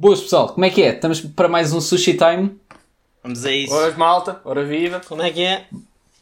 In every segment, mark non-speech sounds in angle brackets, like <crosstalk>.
Boas pessoal, como é que é? Estamos para mais um Sushi Time? Vamos a isso. Ora malta, ora viva. Como é que é?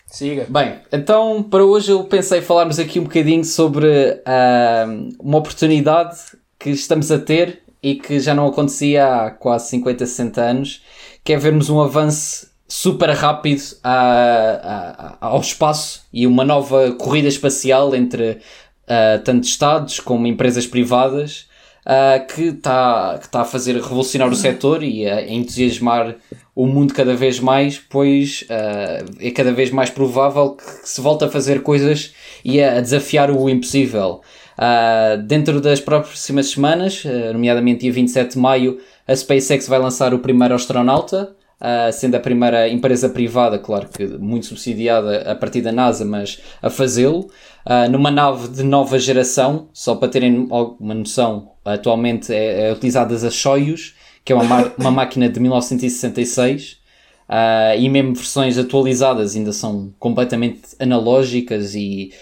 Siga. Bem, então para hoje eu pensei falarmos aqui um bocadinho sobre ah, uma oportunidade que estamos a ter e que já não acontecia há quase 50, 60 anos, que é vermos um avanço super rápido a- a- ao espaço e uma nova corrida espacial entre ah, tanto Estados como empresas privadas ah, que está que tá a fazer revolucionar o setor e a entusiasmar o mundo cada vez mais, pois ah, é cada vez mais provável que se volte a fazer coisas e a, a desafiar o impossível. Ah, dentro das próximas semanas, nomeadamente dia 27 de maio, a SpaceX vai lançar o primeiro astronauta, ah, sendo a primeira empresa privada, claro que muito subsidiada a partir da NASA, mas a fazê-lo, ah, numa nave de nova geração, só para terem alguma noção, atualmente é, é utilizadas a Soyuz, que é uma, ma- uma máquina de 1966, ah, e mesmo versões atualizadas ainda são completamente analógicas e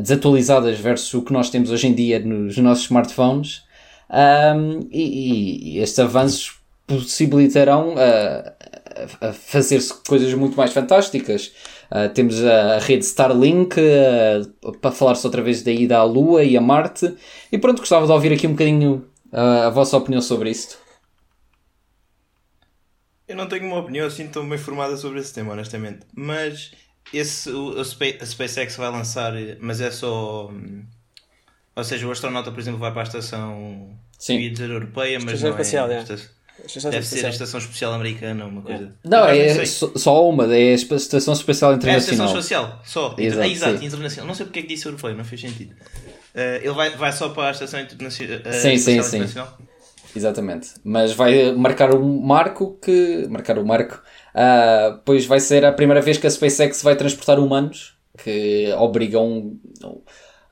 desatualizadas versus o que nós temos hoje em dia nos nossos smartphones. Um, e, e estes avanços possibilitarão a, a fazer-se coisas muito mais fantásticas. Ah, temos a, a rede Starlink ah, para falar-se outra vez da ida à Lua e a Marte. E pronto, gostava de ouvir aqui um bocadinho ah, a vossa opinião sobre isto. Eu não tenho uma opinião assim tão bem formada sobre esse tema, honestamente. Mas esse, o, a SpaceX vai lançar, mas é só. hum, Ou seja, o astronauta, por exemplo, vai para a estação. Sim. Eu ia dizer europeia, mas Estação não é. espacial, é. Esta- Estação Deve ser a estação espacial americana, uma coisa. Não, é só, uma, é a Estação Espacial É a estação Internacional. espacial, só. Exato, Ah, exato, internacional. Não sei porque é que disse europeia, não fez sentido. Eh, ele vai, vai só para a estação internacional. Sim, sim, sim. Exatamente. Mas vai marcar um marco que. Marcar o marco. ah, pois vai ser a primeira vez que a SpaceX vai transportar humanos que obrigam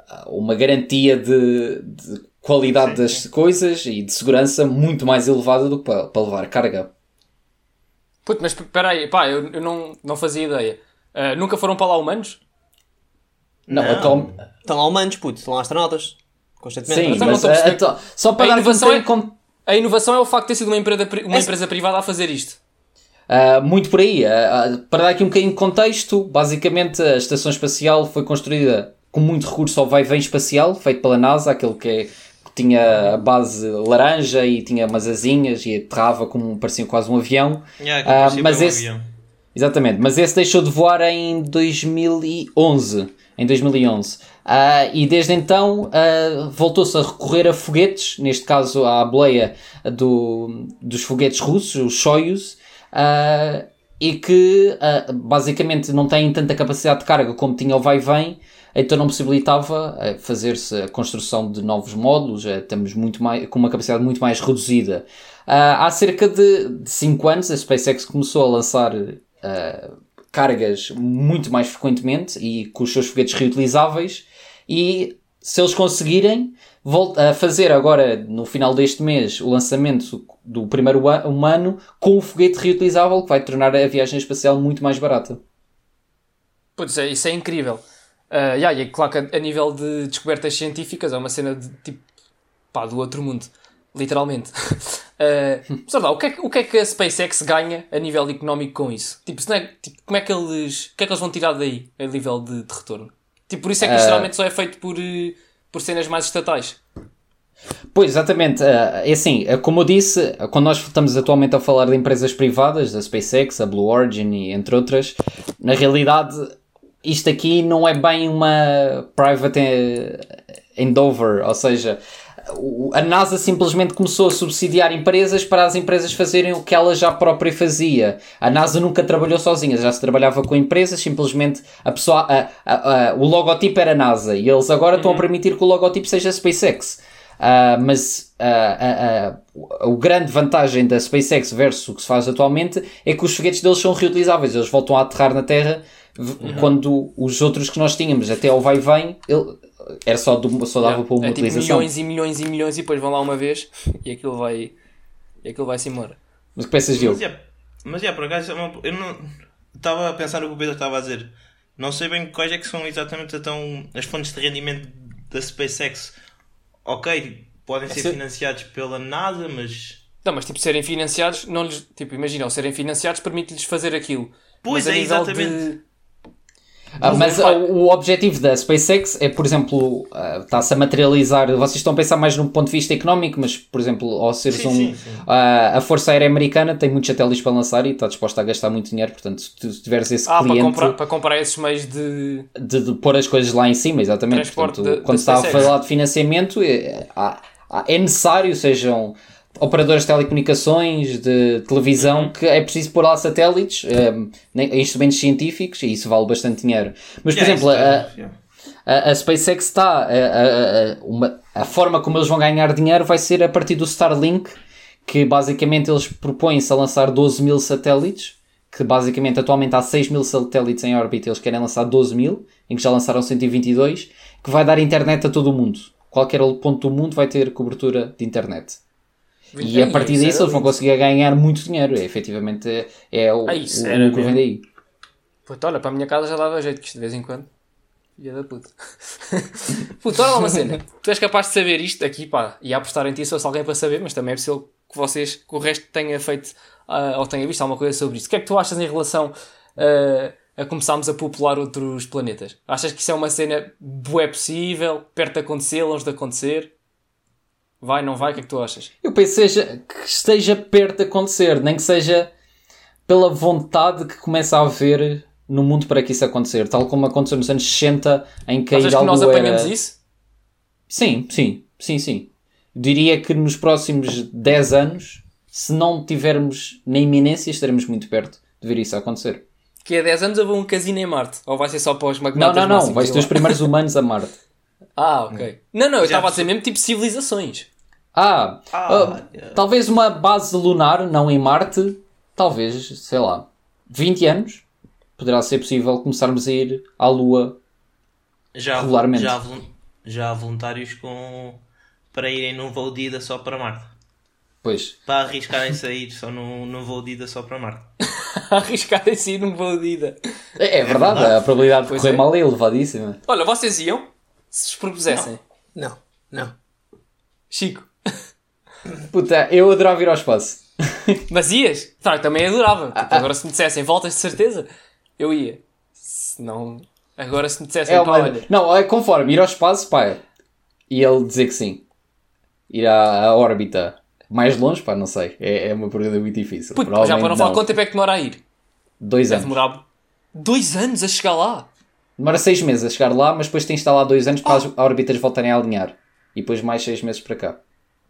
a uma garantia de, de qualidade Sim, das sim. coisas e de segurança muito mais elevada do que para, para levar carga. Puto, mas espera aí, pá, eu, eu não, não fazia ideia. Ah, nunca foram para lá humanos? Não, Não. atual- Estão lá humanos, puto, estão lá astronautas. Constantemente. sim, Mas mas estou a perceber. atu- só para A dar inovação é- con- A inovação é o facto de ter sido uma empresa, uma Esse- empresa privada a fazer isto. Uh, muito por aí. Uh, uh, para dar aqui um bocadinho de contexto, basicamente a estação espacial foi construída com muito recurso ao vai-vem espacial, feito pela NASA, aquele que, é- que tinha a base laranja e tinha umas asinhas e aterrava como parecia quase um avião. Yeah, Ah, que mas é um esse- avião. Exatamente, mas esse deixou de voar em 2011. Em 2011. Ah, e desde então ah, voltou-se a recorrer a foguetes, neste caso à boleia do, dos foguetes russos, os Soyuz, e que basicamente não têm tanta capacidade de carga como tinha o vai-vem, então não possibilitava ah, fazer-se a construção de novos módulos, ah, estamos muito mais, com uma capacidade muito mais reduzida. Ah, há cerca de 5 anos a SpaceX começou a lançar ah, cargas muito mais frequentemente e com os seus foguetes reutilizáveis e se eles conseguirem a fazer agora no final deste mês o lançamento do primeiro humano com um foguete reutilizável que vai tornar a viagem espacial muito mais barata. Putz, é, isso é incrível. Ah, yeah, e é claro que a, a nível de descobertas científicas é uma cena de tipo pá, do outro mundo, literalmente. <laughs> Ah, mas lá, o que, é, que- o que é que a SpaceX ganha a nível económico com isso? Tipo, é- tipo, como é que eles, o que é que eles vão tirar daí a nível de, de retorno? Tipo, por isso é que Ah. geralmente só é feito por, eh, por cenas mais estatais. Pois, exatamente. É assim, como eu disse, quando nós estamos atualmente a falar de empresas privadas, da SpaceX, a Blue Origin e entre outras, na realidade isto aqui não é bem uma private eh, endeavor, ou seja, a NASA simplesmente começou a subsidiar empresas para as empresas fazerem o que ela já própria fazia. A NASA nunca trabalhou sozinha, já se trabalhava com empresas, simplesmente a pessoa, a- a- a- o logotipo era NASA e eles agora estão a permitir que o logotipo seja SpaceX. Ah, mas ah, ah, o- a grande vantagem da SpaceX versus o que se faz atualmente é que os foguetes deles são reutilizáveis, eles voltam a aterrar na Terra v- quando os outros que nós tínhamos até ao vai e vem ele- era só, do- só dava para uma é tipo utilização. milhões e milhões e milhões e depois vão lá uma vez e aquilo vai. E aquilo vai-se embora. Mas que pensas, Diogo? Mas, yeah, mas yeah, por acaso, é eu não estava a pensar no que o Pedro estava a dizer. Não sei bem quais é que são exatamente então, as fontes de rendimento da SpaceX. Ok, podem ser Essa- financiados pela NASA, mas. Não, mas tipo, serem financiados, não lhes, tipo, imagina, ao serem financiados permite-lhes fazer aquilo. Pois mas é, exatamente. de- Ah, mas ah, vai. o objetivo da SpaceX é, por exemplo, ah, está-se a materializar. Vocês estão a pensar mais num ponto de vista económico, mas, por exemplo, ao seres Sim, um. sim, sim. ah, a Força Aérea Americana tem muitos satélites para lançar e está disposta a gastar muito dinheiro. Portanto, se tu tiveres esse Ah, para cliente comprar, para comprar esses meios de. de, de pôr as coisas lá em cima, exatamente. Transporte Portanto, da- quando da se está a SpaceX. falar de financiamento, é, é necessário, sejam operadores de telecomunicações, de televisão, que é preciso pôr lá satélites, um, instrumentos científicos, e isso vale bastante dinheiro. Mas, por Yeah, exemplo, a, é- a, a SpaceX está. A, a- a- uma- a forma como eles vão ganhar dinheiro vai ser a partir do Starlink, que basicamente eles propõem-se a lançar 12 mil satélites, que basicamente atualmente há 6 mil satélites em órbita, eles querem lançar 12 mil, em que já lançaram 122, que vai dar internet a todo o mundo. Qualquer ponto do mundo vai ter cobertura de internet. E a partir isso disso eles vão conseguir ganhar muito dinheiro. É, efetivamente é, é o, Ah, isso o, o que vem daí. Puta, olha, para a minha casa já dava jeito, que isto de vez em quando. Filha da puta. <laughs> puta, olha lá uma cena. <laughs> Tu és capaz de saber isto aqui, pá, e apostar em ti se fosse alguém para saber, mas também é possível que vocês, que o resto tenha feito ah, ou tenha visto alguma coisa sobre isso. O que é que tu achas em relação ah, a começarmos a popular outros planetas? Achas que isso é uma cena bué possível, perto de acontecer, longe de acontecer? Vai, não vai? O que é que tu achas? Eu penso seja, que esteja perto de acontecer, nem que seja pela vontade que começa a haver no mundo para que isso acontecer, tal como aconteceu nos anos 60 em que a Achas que nós apanhamos era... isso? Sim, sim, sim, sim. Diria que nos próximos 10 anos, se não tivermos na iminência, estaremos muito perto de ver isso acontecer. Que há 10 anos houve um casino em Marte? Ou vai ser só para os Não, magnatas não, não, vais de ter os primeiros humanos a Marte. <laughs> Ah, ok. Não, não, eu estava a dizer mesmo tipo civilizações. Ah, Ah, ah, yeah. talvez uma base lunar, não em Marte, talvez, sei lá, 20 anos, poderá ser possível começarmos a ir à Lua. Já, há- Regularmente. já, há já há voluntários com, para irem num voo de ida só para Marte. Pois, Para arriscarem sair só num, num voo de ida só para Marte. <laughs> Arriscar em si num voo de ida. é, é verdade, a probabilidade de Pois correr é. mal é elevadíssima. Olha, vocês iam? Se vos propusessem. Não, não. Chico. <coughs> Puta, eu adorava ir ao espaço. <laughs> Mas ias? Tá, eu também adorava. Ah, Tipo, agora se me dissessem voltas de certeza, eu ia. Se não... Agora se me dissessem, É pá, uma... olha... Não, é conforme, ir ao espaço, pá, e ele dizer que sim. Ir à, à órbita mais longe, pá, não sei. É, é uma pergunta muito difícil. Puto, já para não falar quanto tempo é que demora a ir. Dois Deve anos. demorar dois anos a chegar lá. Demora seis meses a chegar lá, mas depois tens de estar lá dois anos para as órbitas voltarem a alinhar. E depois mais seis meses para cá.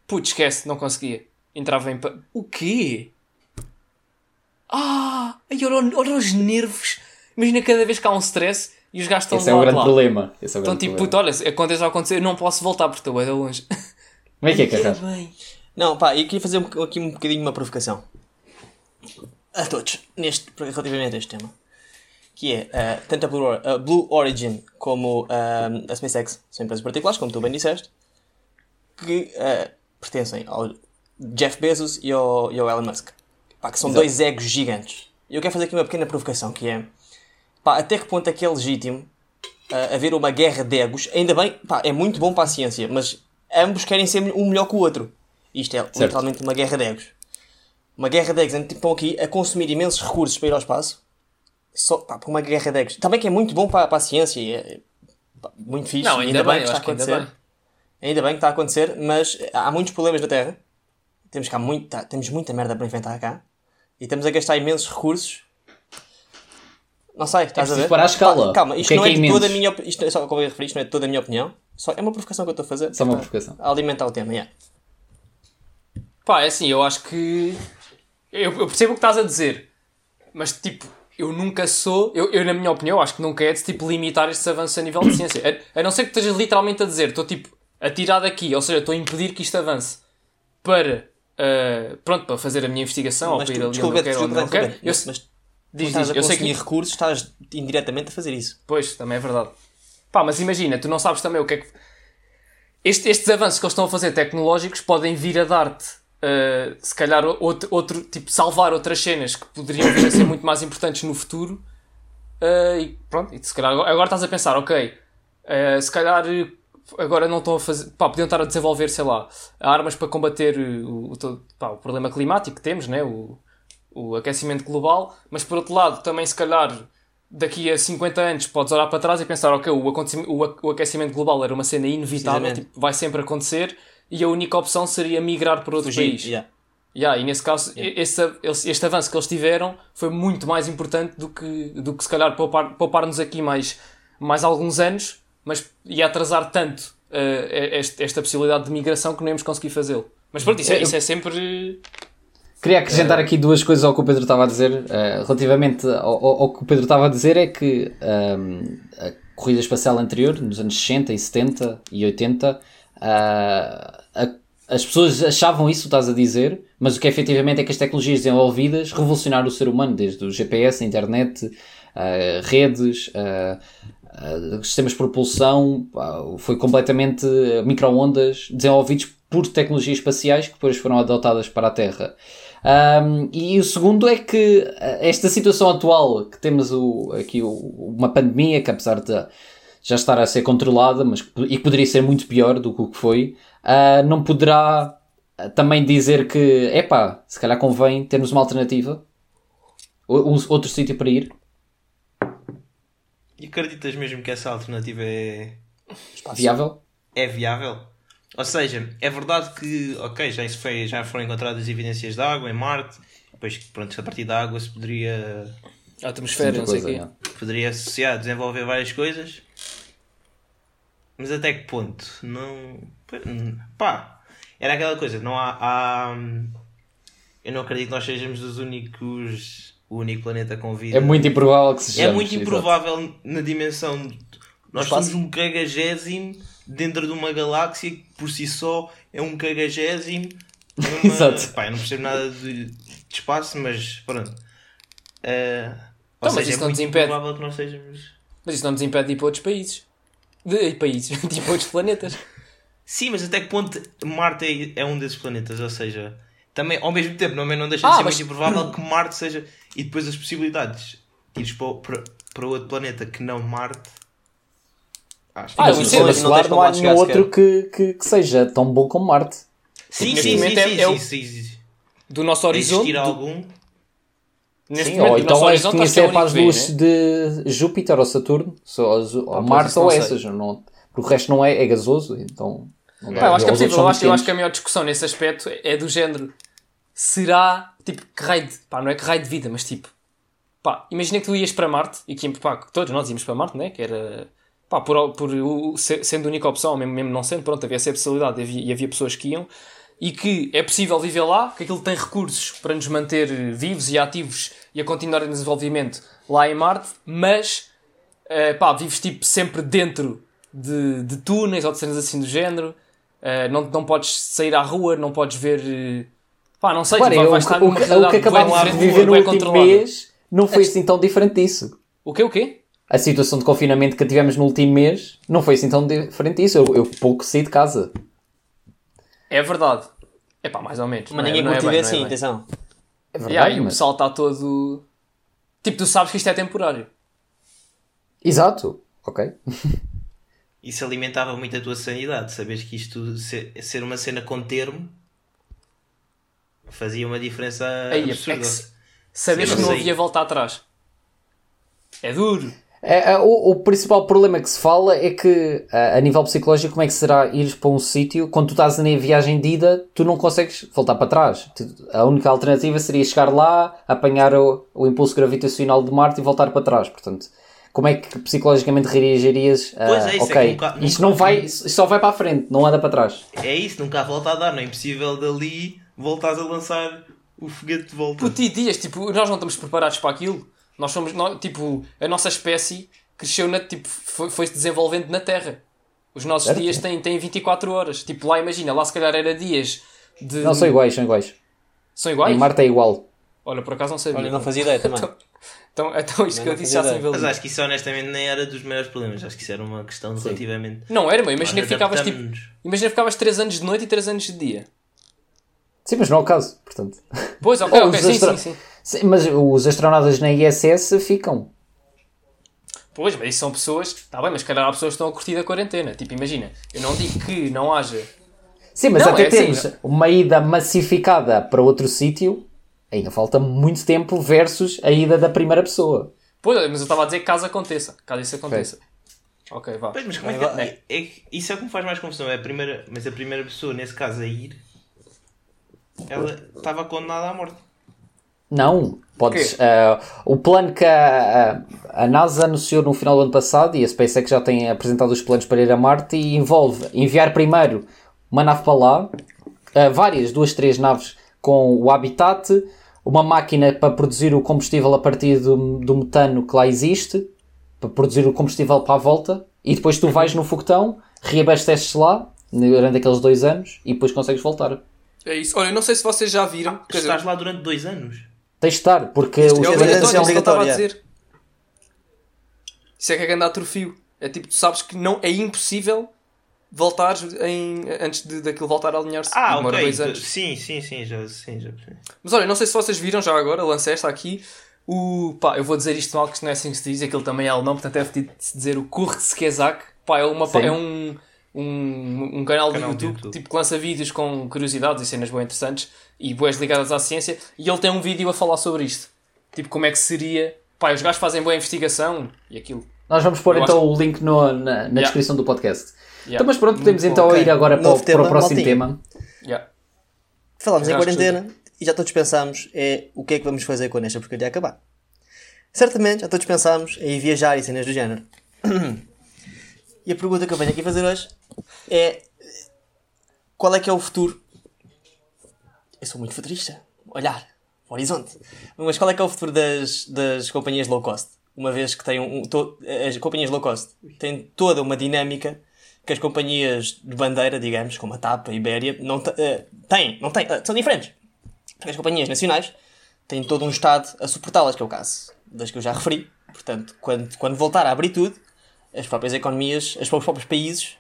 Putz, esquece, não conseguia. Entrava em... pa- O quê? Ah! Ai, olha, olha os nervos. Imagina cada vez que há um stress e os gajos estão Esse é o grande lá. problema. Esse é o Então, grande tipo, problema. puto, olha, aconteça a acontecer, eu não posso voltar porque estou bem longe. <laughs> Como é que é, Carrasco? bem. Não, pá, eu queria fazer aqui um bocadinho uma provocação. A todos, neste, relativamente a este tema. Que é, eh, tanto a Blue, Or- a Blue Origin como eh, a SpaceX são empresas particulares, como tu bem disseste, que eh, pertencem ao Jeff Bezos e ao, e ao Elon Musk. Pá, que são Exato. dois egos gigantes. E eu quero fazer aqui uma pequena provocação, que é, pá, até que ponto é que é legítimo eh, haver uma guerra de egos? Ainda bem, pá, é muito bom para a ciência, mas ambos querem ser um melhor que o outro. Isto é literalmente uma guerra de egos. Uma guerra de egos que estão aqui a consumir imensos recursos para ir ao espaço. Só, pá, para uma guerra de egos. Também que é muito bom para, para a ciência e é pá, muito fixe. Não, e ainda bem, que eu está a acho que ainda acontecer. bem. Ainda bem que está a acontecer, mas há muitos problemas na Terra. Temos, cá muito, tá- temos muita merda para enfrentar cá. E estamos a gastar imensos recursos Não sei, estás a preciso ver? parar a escala. Pá, Calma, isto que é não que é é imenso? toda a minha opinião. Isto é só como eu ia referir, isto não é toda a minha opinião. Só é uma provocação que eu estou a fazer. Só uma para provocação. Alimentar o tema, yeah. Pá, é assim, eu acho que. Eu, eu percebo o que estás a dizer, mas tipo, eu nunca sou. Eu, eu, na minha opinião, acho que nunca é de tipo, limitar estes avanços a nível de ciência. A, a não ser que estejas literalmente a dizer, estou tipo a tirar daqui, ou seja, estou a impedir que isto avance para. ah, pronto, para fazer a minha investigação ou Mas para ir ali onde eu quero ou desculpa, onde não quero. Eu, mas, diz, diz, eu sei que. recursos, estás indiretamente a fazer isso. Pois, também é verdade. Pá, mas imagina, tu não sabes também o que é que. Este- estes avanços que eles estão a fazer tecnológicos podem vir a dar-te, uh, se calhar, outro, outro. Tipo, salvar outras cenas que poderiam vir a ser muito mais importantes no futuro. Uh, e pronto, e se calhar agora agora estás a pensar, ok, uh, se calhar agora não estão a fazer. Pá, podiam estar a desenvolver, sei lá, armas para combater o, o, todo- pá, o problema climático que temos, né? o, o aquecimento global, mas por outro lado, também se calhar daqui a 50 anos podes olhar para trás e pensar, ok, o, o aquecimento global era uma cena inevitável, tipo, vai sempre acontecer, e a única opção seria migrar para outro Fugir. país. yeah. Yeah, e nesse caso, esse, esse- este avanço que eles tiveram foi muito mais importante do que, do que se calhar poupar- poupar-nos aqui mais, mais alguns anos, mas ia atrasar tanto eh, este- esta possibilidade de migração que não íamos conseguir fazê-lo. Mas pronto, isso é, isso é sempre. Queria acrescentar aqui duas coisas ao que o Pedro estava a dizer. eh, relativamente ao, ao- ao que o Pedro estava a dizer, é que ehm, a corrida espacial anterior, nos anos 60 e 70 e 80, ah, a- as pessoas achavam isso, estás a dizer, mas o que efetivamente é que as tecnologias desenvolvidas revolucionaram o ser humano, desde o GPS, internet, ah, redes, ah, sistemas de propulsão, foi completamente micro-ondas desenvolvidos por tecnologias espaciais que depois foram adotadas para a Terra. Um, e o segundo é que esta situação atual, que temos o, aqui o- uma pandemia, que apesar de já estar a ser controlada, mas e que poderia ser muito pior do que o que foi, ah, não poderá ah, também dizer que, epá, se calhar convém termos uma alternativa, ou- um- outro sítio para ir. E acreditas mesmo que essa alternativa é, Viável? é viável? Ou seja, é verdade que, ok, já, isso foi, já foram encontradas evidências de água em Marte, depois, pronto, a partir da água se poderia, A atmosfera, não sei o coisa, quê. é. poderia associar, desenvolver várias coisas, mas até que ponto? Não. Pá, era aquela coisa, não há. há- eu não acredito que nós sejamos os únicos. O único planeta com vida. É muito improvável que É sejamos. muito exato. improvável na dimensão. de- Nós somos um cagagésimo dentro de uma galáxia que por si só é um cagagésimo. <laughs> numa- Exato. Pá, eu não percebo nada de, de espaço, mas pronto. Eh, Então, mas seja, isso é não muito nos impede. Mas isso não nos impede de ir para outros países. De, países, de ir para outros planetas. Sim, mas até que ponto Marte é, é um desses planetas? Ou seja, também ao mesmo tempo não, não deixa Ah, de ser mas- muito improvável que Marte seja. E depois as possibilidades de ires para, para, para outro planeta que não Marte. Acho que Ah, Mas sistema mas não não como há nenhum outro que, que, que seja tão bom como Marte. Sim, sim, sim, é- sim, é o- sim, sim, sim. Do nosso horizonte. Existir do- algum. Neste Sim, momento, ou então é que é conhecer o para as luzes né? de Júpiter ou Saturno, ou pois, Marte ou essas. Não, porque o resto não é, é gasoso, então. Não dá. Pá, eu acho que é possível. Eu acho, eu acho que a maior discussão nesse aspecto é do género. Será, tipo, que raio de... Pá, não é que raio de vida, mas tipo... Pá, imagina que tu ias para Marte e que pá, todos nós íamos para Marte, né? Que era... Pá, por, por sendo a única opção, mesmo, mesmo não sendo, pronto, havia essa possibilidade e havia, e havia pessoas que iam. E que é possível viver lá, que aquilo tem recursos para nos manter vivos e ativos e a continuar em desenvolvimento lá em Marte, mas Uh, pá, vives tipo sempre dentro de, de túneis ou de cenas assim do género. Uh, não, não podes sair à rua, não podes ver. uh, Pá, não sei, Claro, tipo, estar o, numa que- o bué de viver no último mês não foi assim tão diferente disso. O quê? O quê? A situação de confinamento que tivemos no último mês não foi assim tão diferente disso. Eu, eu pouco saí de casa. É verdade. É pá, mais ou menos. Mas Não é- ninguém é curte bem, é assim, bem. atenção. É verdade, Yeah, e o mas- pessoal está todo. Tipo, tu sabes que isto é temporário. Exato. Ok. Isso alimentava muito a tua sanidade. Saberes que isto ser, ser uma cena com termo fazia uma diferença Aí, é absurda. que sabes Sim, que mas não havia volta atrás. É duro. É, é, o, o principal problema que se fala é que, a, a nível psicológico, como é que será ir para um sítio quando tu estás na viagem de ida, tu não consegues voltar para trás. A única alternativa seria chegar lá, apanhar o, o impulso gravitacional de Marte e voltar para trás. Portanto, como é que psicologicamente reagirias? a, Pois é, isso é ok, que nunca- isto nunca- não vai, isto só vai para a frente, não anda para trás. É isso, nunca há volta a dar, não é impossível dali voltares a lançar o foguete de volta. Puto, e dias, tipo, nós não estamos preparados para aquilo. Nós somos, nó- tipo, a nossa espécie cresceu, na, tipo, foi- foi-se desenvolvendo na Terra. Os nossos Certo. dias têm, têm 24 horas. Tipo, lá imagina, lá se calhar era dias de... Não são iguais, são iguais. São iguais? Em Marte é igual. Olha, por acaso não sabia. Olha, não fazia ideia também. <laughs> Então, então isto Não que eu disse já se. Mas acho que isso honestamente nem era dos maiores problemas. Acho que isso era uma questão relativamente. Não era, meu. Imagina Nós que ficavas tipo. Imagina que ficavas 3 anos de noite e 3 anos de dia. Sim, mas não é o caso, portanto. Pois, ok, <laughs> ok, sim, astra- sim, sim. Sim, mas os astronautas na ISS ficam. Pois, mas isso são pessoas. Está bem, mas se calhar há pessoas que estão a curtir a quarentena. Tipo, imagina, eu não digo que não haja. Sim, mas Não, até é assim, termos não. uma ida massificada para outro sítio, ainda falta muito tempo versus a ida da primeira pessoa. Pois, mas eu estava a dizer que caso aconteça. Caso isso aconteça. Ok, vá. Pois, mas como é que é, é que Isso é o que me faz mais confusão. É a primeira, mas a primeira pessoa, nesse caso, a ir, ela estava condenada à morte. Não, podes. Quê? ah, o plano que a, a- a NASA anunciou no final do ano passado e a SpaceX já tem apresentado os planos para ir a Marte e envolve enviar primeiro uma nave para lá, ah, várias, duas, três naves com o habitat, uma máquina para produzir o combustível a partir do, do metano que lá existe, para produzir o combustível para a volta, e depois tu vais no foguetão, reabasteces lá durante aqueles dois anos e depois consegues voltar. É isso. Olha, eu não sei se vocês já viram. quer dizer, Estás lá durante dois anos. Tens de estar, porque os é É obrigatório, obrigatório, isso isso que eu estava a obrigatório, dizer. Isso é que é grande atrofio. É tipo, tu sabes que não, é impossível voltares em, antes de, daquilo voltar a alinhar-se. Ah, Demora ok. dois anos. Sim, sim, sim, já, sim, já. Mas olha, não sei se vocês viram já agora, lancei esta aqui. O, pá, eu vou dizer isto mal, que isto não é assim que se diz, aquilo também é alemão, portanto é de dizer o Kurzgesagt. Pá, é, uma, pá, é um, um, um canal, Canal YouTube, YouTube. tipo, que lança vídeos com curiosidades e cenas bem interessantes e boas ligadas à ciência. E ele tem um vídeo a falar sobre isto. Tipo, como é que seria. Pá, os gajos fazem boa investigação e aquilo. Nós vamos pôr Eu então o link no- na, na Yeah. descrição do podcast. Yeah. Então, mas pronto, podemos Muito então bom. ir agora para, o- Novo para o tema, próximo tema. Yeah. Falámos em acho quarentena e já todos pensámos é o que é que vamos fazer quando esta porcaria acabar. Certamente já todos pensámos em viajar e cenas do género. <clears throat> E a pergunta que eu venho aqui fazer hoje é qual é que é o futuro? Eu sou muito futurista. Olhar, horizonte. Mas qual é que é o futuro das, das companhias low cost? Uma vez que têm um, to- as companhias low cost têm toda uma dinâmica que as companhias de bandeira, digamos, como a TAP, a Ibéria, não eh, têm, não têm, eh, são diferentes. Porque as companhias nacionais têm todo um Estado a suportá-las, que é o caso das que eu já referi. Portanto, quando, quando voltar a abrir tudo, as próprias economias, os próprios países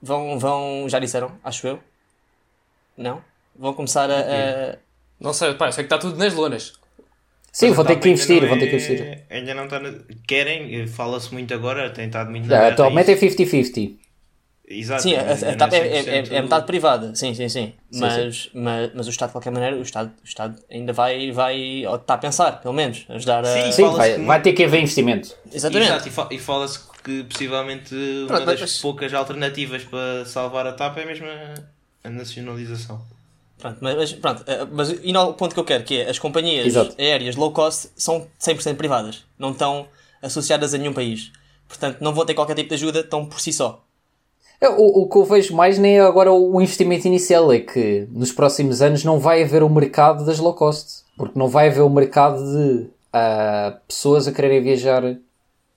vão, vão já disseram, acho eu, não? Vão começar a. a- Não sei, pá, eu sei que está tudo nas lonas. Sim, vão ter que investir, vão ter que é- investir. Ainda não está. Na... Querem, fala-se muito agora, tem estado muito na atualmente é isso. 50-50. Exato. sim, a, a, TAP é, é, é, 100%. é metade privada, sim, sim, sim. Sim, Mas, Mas, mas o Estado, de qualquer maneira, o Estado, o Estado ainda vai, vai ou está a pensar, pelo menos, ajudar a. Sim, Sim, vai, vai ter que haver investimento. Exatamente. Exato, e, e fala-se que possivelmente uma Pronto, das mas- poucas alternativas para salvar a TAP é mesmo a, a nacionalização. Pronto, mas, pronto, eh, mas e ao ponto que eu quero, que é as companhias Exato. aéreas low cost são 100% privadas, não estão associadas a nenhum país. Portanto, não vão ter qualquer tipo de ajuda, estão por si só. É, O, o que eu vejo mais nem é agora o investimento inicial, é que nos próximos anos não vai haver o mercado das low cost. Porque não vai haver o mercado de ah, pessoas a quererem viajar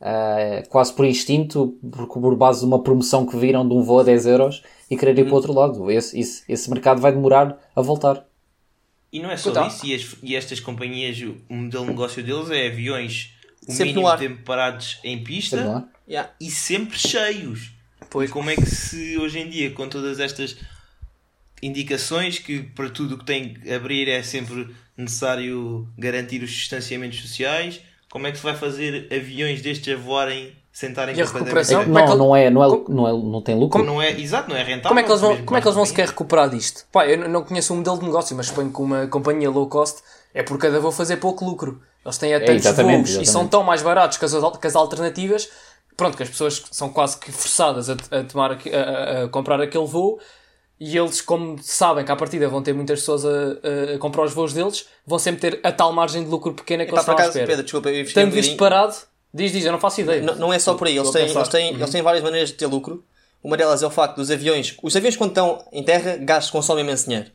ah, quase por instinto, por, por base de uma promoção que viram de um voo a 10 euros e quererem ir para o outro lado. Esse, esse, esse mercado vai demorar a voltar. E não é só Então. isso, e, as- e estas companhias, o modelo de negócio deles é aviões o Sempre mínimo tempo parados em pista? Yeah. e sempre cheios. Pois como é que se hoje em dia, com todas estas indicações que para tudo o que tem que abrir é sempre necessário garantir os distanciamentos sociais, como é que se vai fazer aviões destes a voarem sentarem E a recuperação? de- Como é que Não, não é, não, é, como- não, é, não tem lucro. Não é, exato, não é rentável. Como é que eles vão, como é que eles vão sequer recuperar disto? Pá, eu não conheço o modelo de negócio, mas suponho que uma companhia low cost é por cada voo fazer pouco lucro. Eles têm a tantos exatamente, voos e exatamente. são tão mais baratos que as, que as alternativas. Pronto, que as pessoas são quase que forçadas a, a tomar, a- a comprar aquele voo e eles, como sabem que à partida vão ter muitas pessoas a, a- comprar os voos deles, vão sempre ter a tal margem de lucro pequena que Epá, eles estão à espera. Pedro, desculpa, eu um Tendo isto bocadinho. parado, diz, diz, eu não faço ideia. Não, não é só por aí, eles têm, eles, têm, eles têm várias maneiras de ter lucro. Uma delas é o facto dos aviões. Os aviões, quando estão em terra, gastam, consomem imenso dinheiro.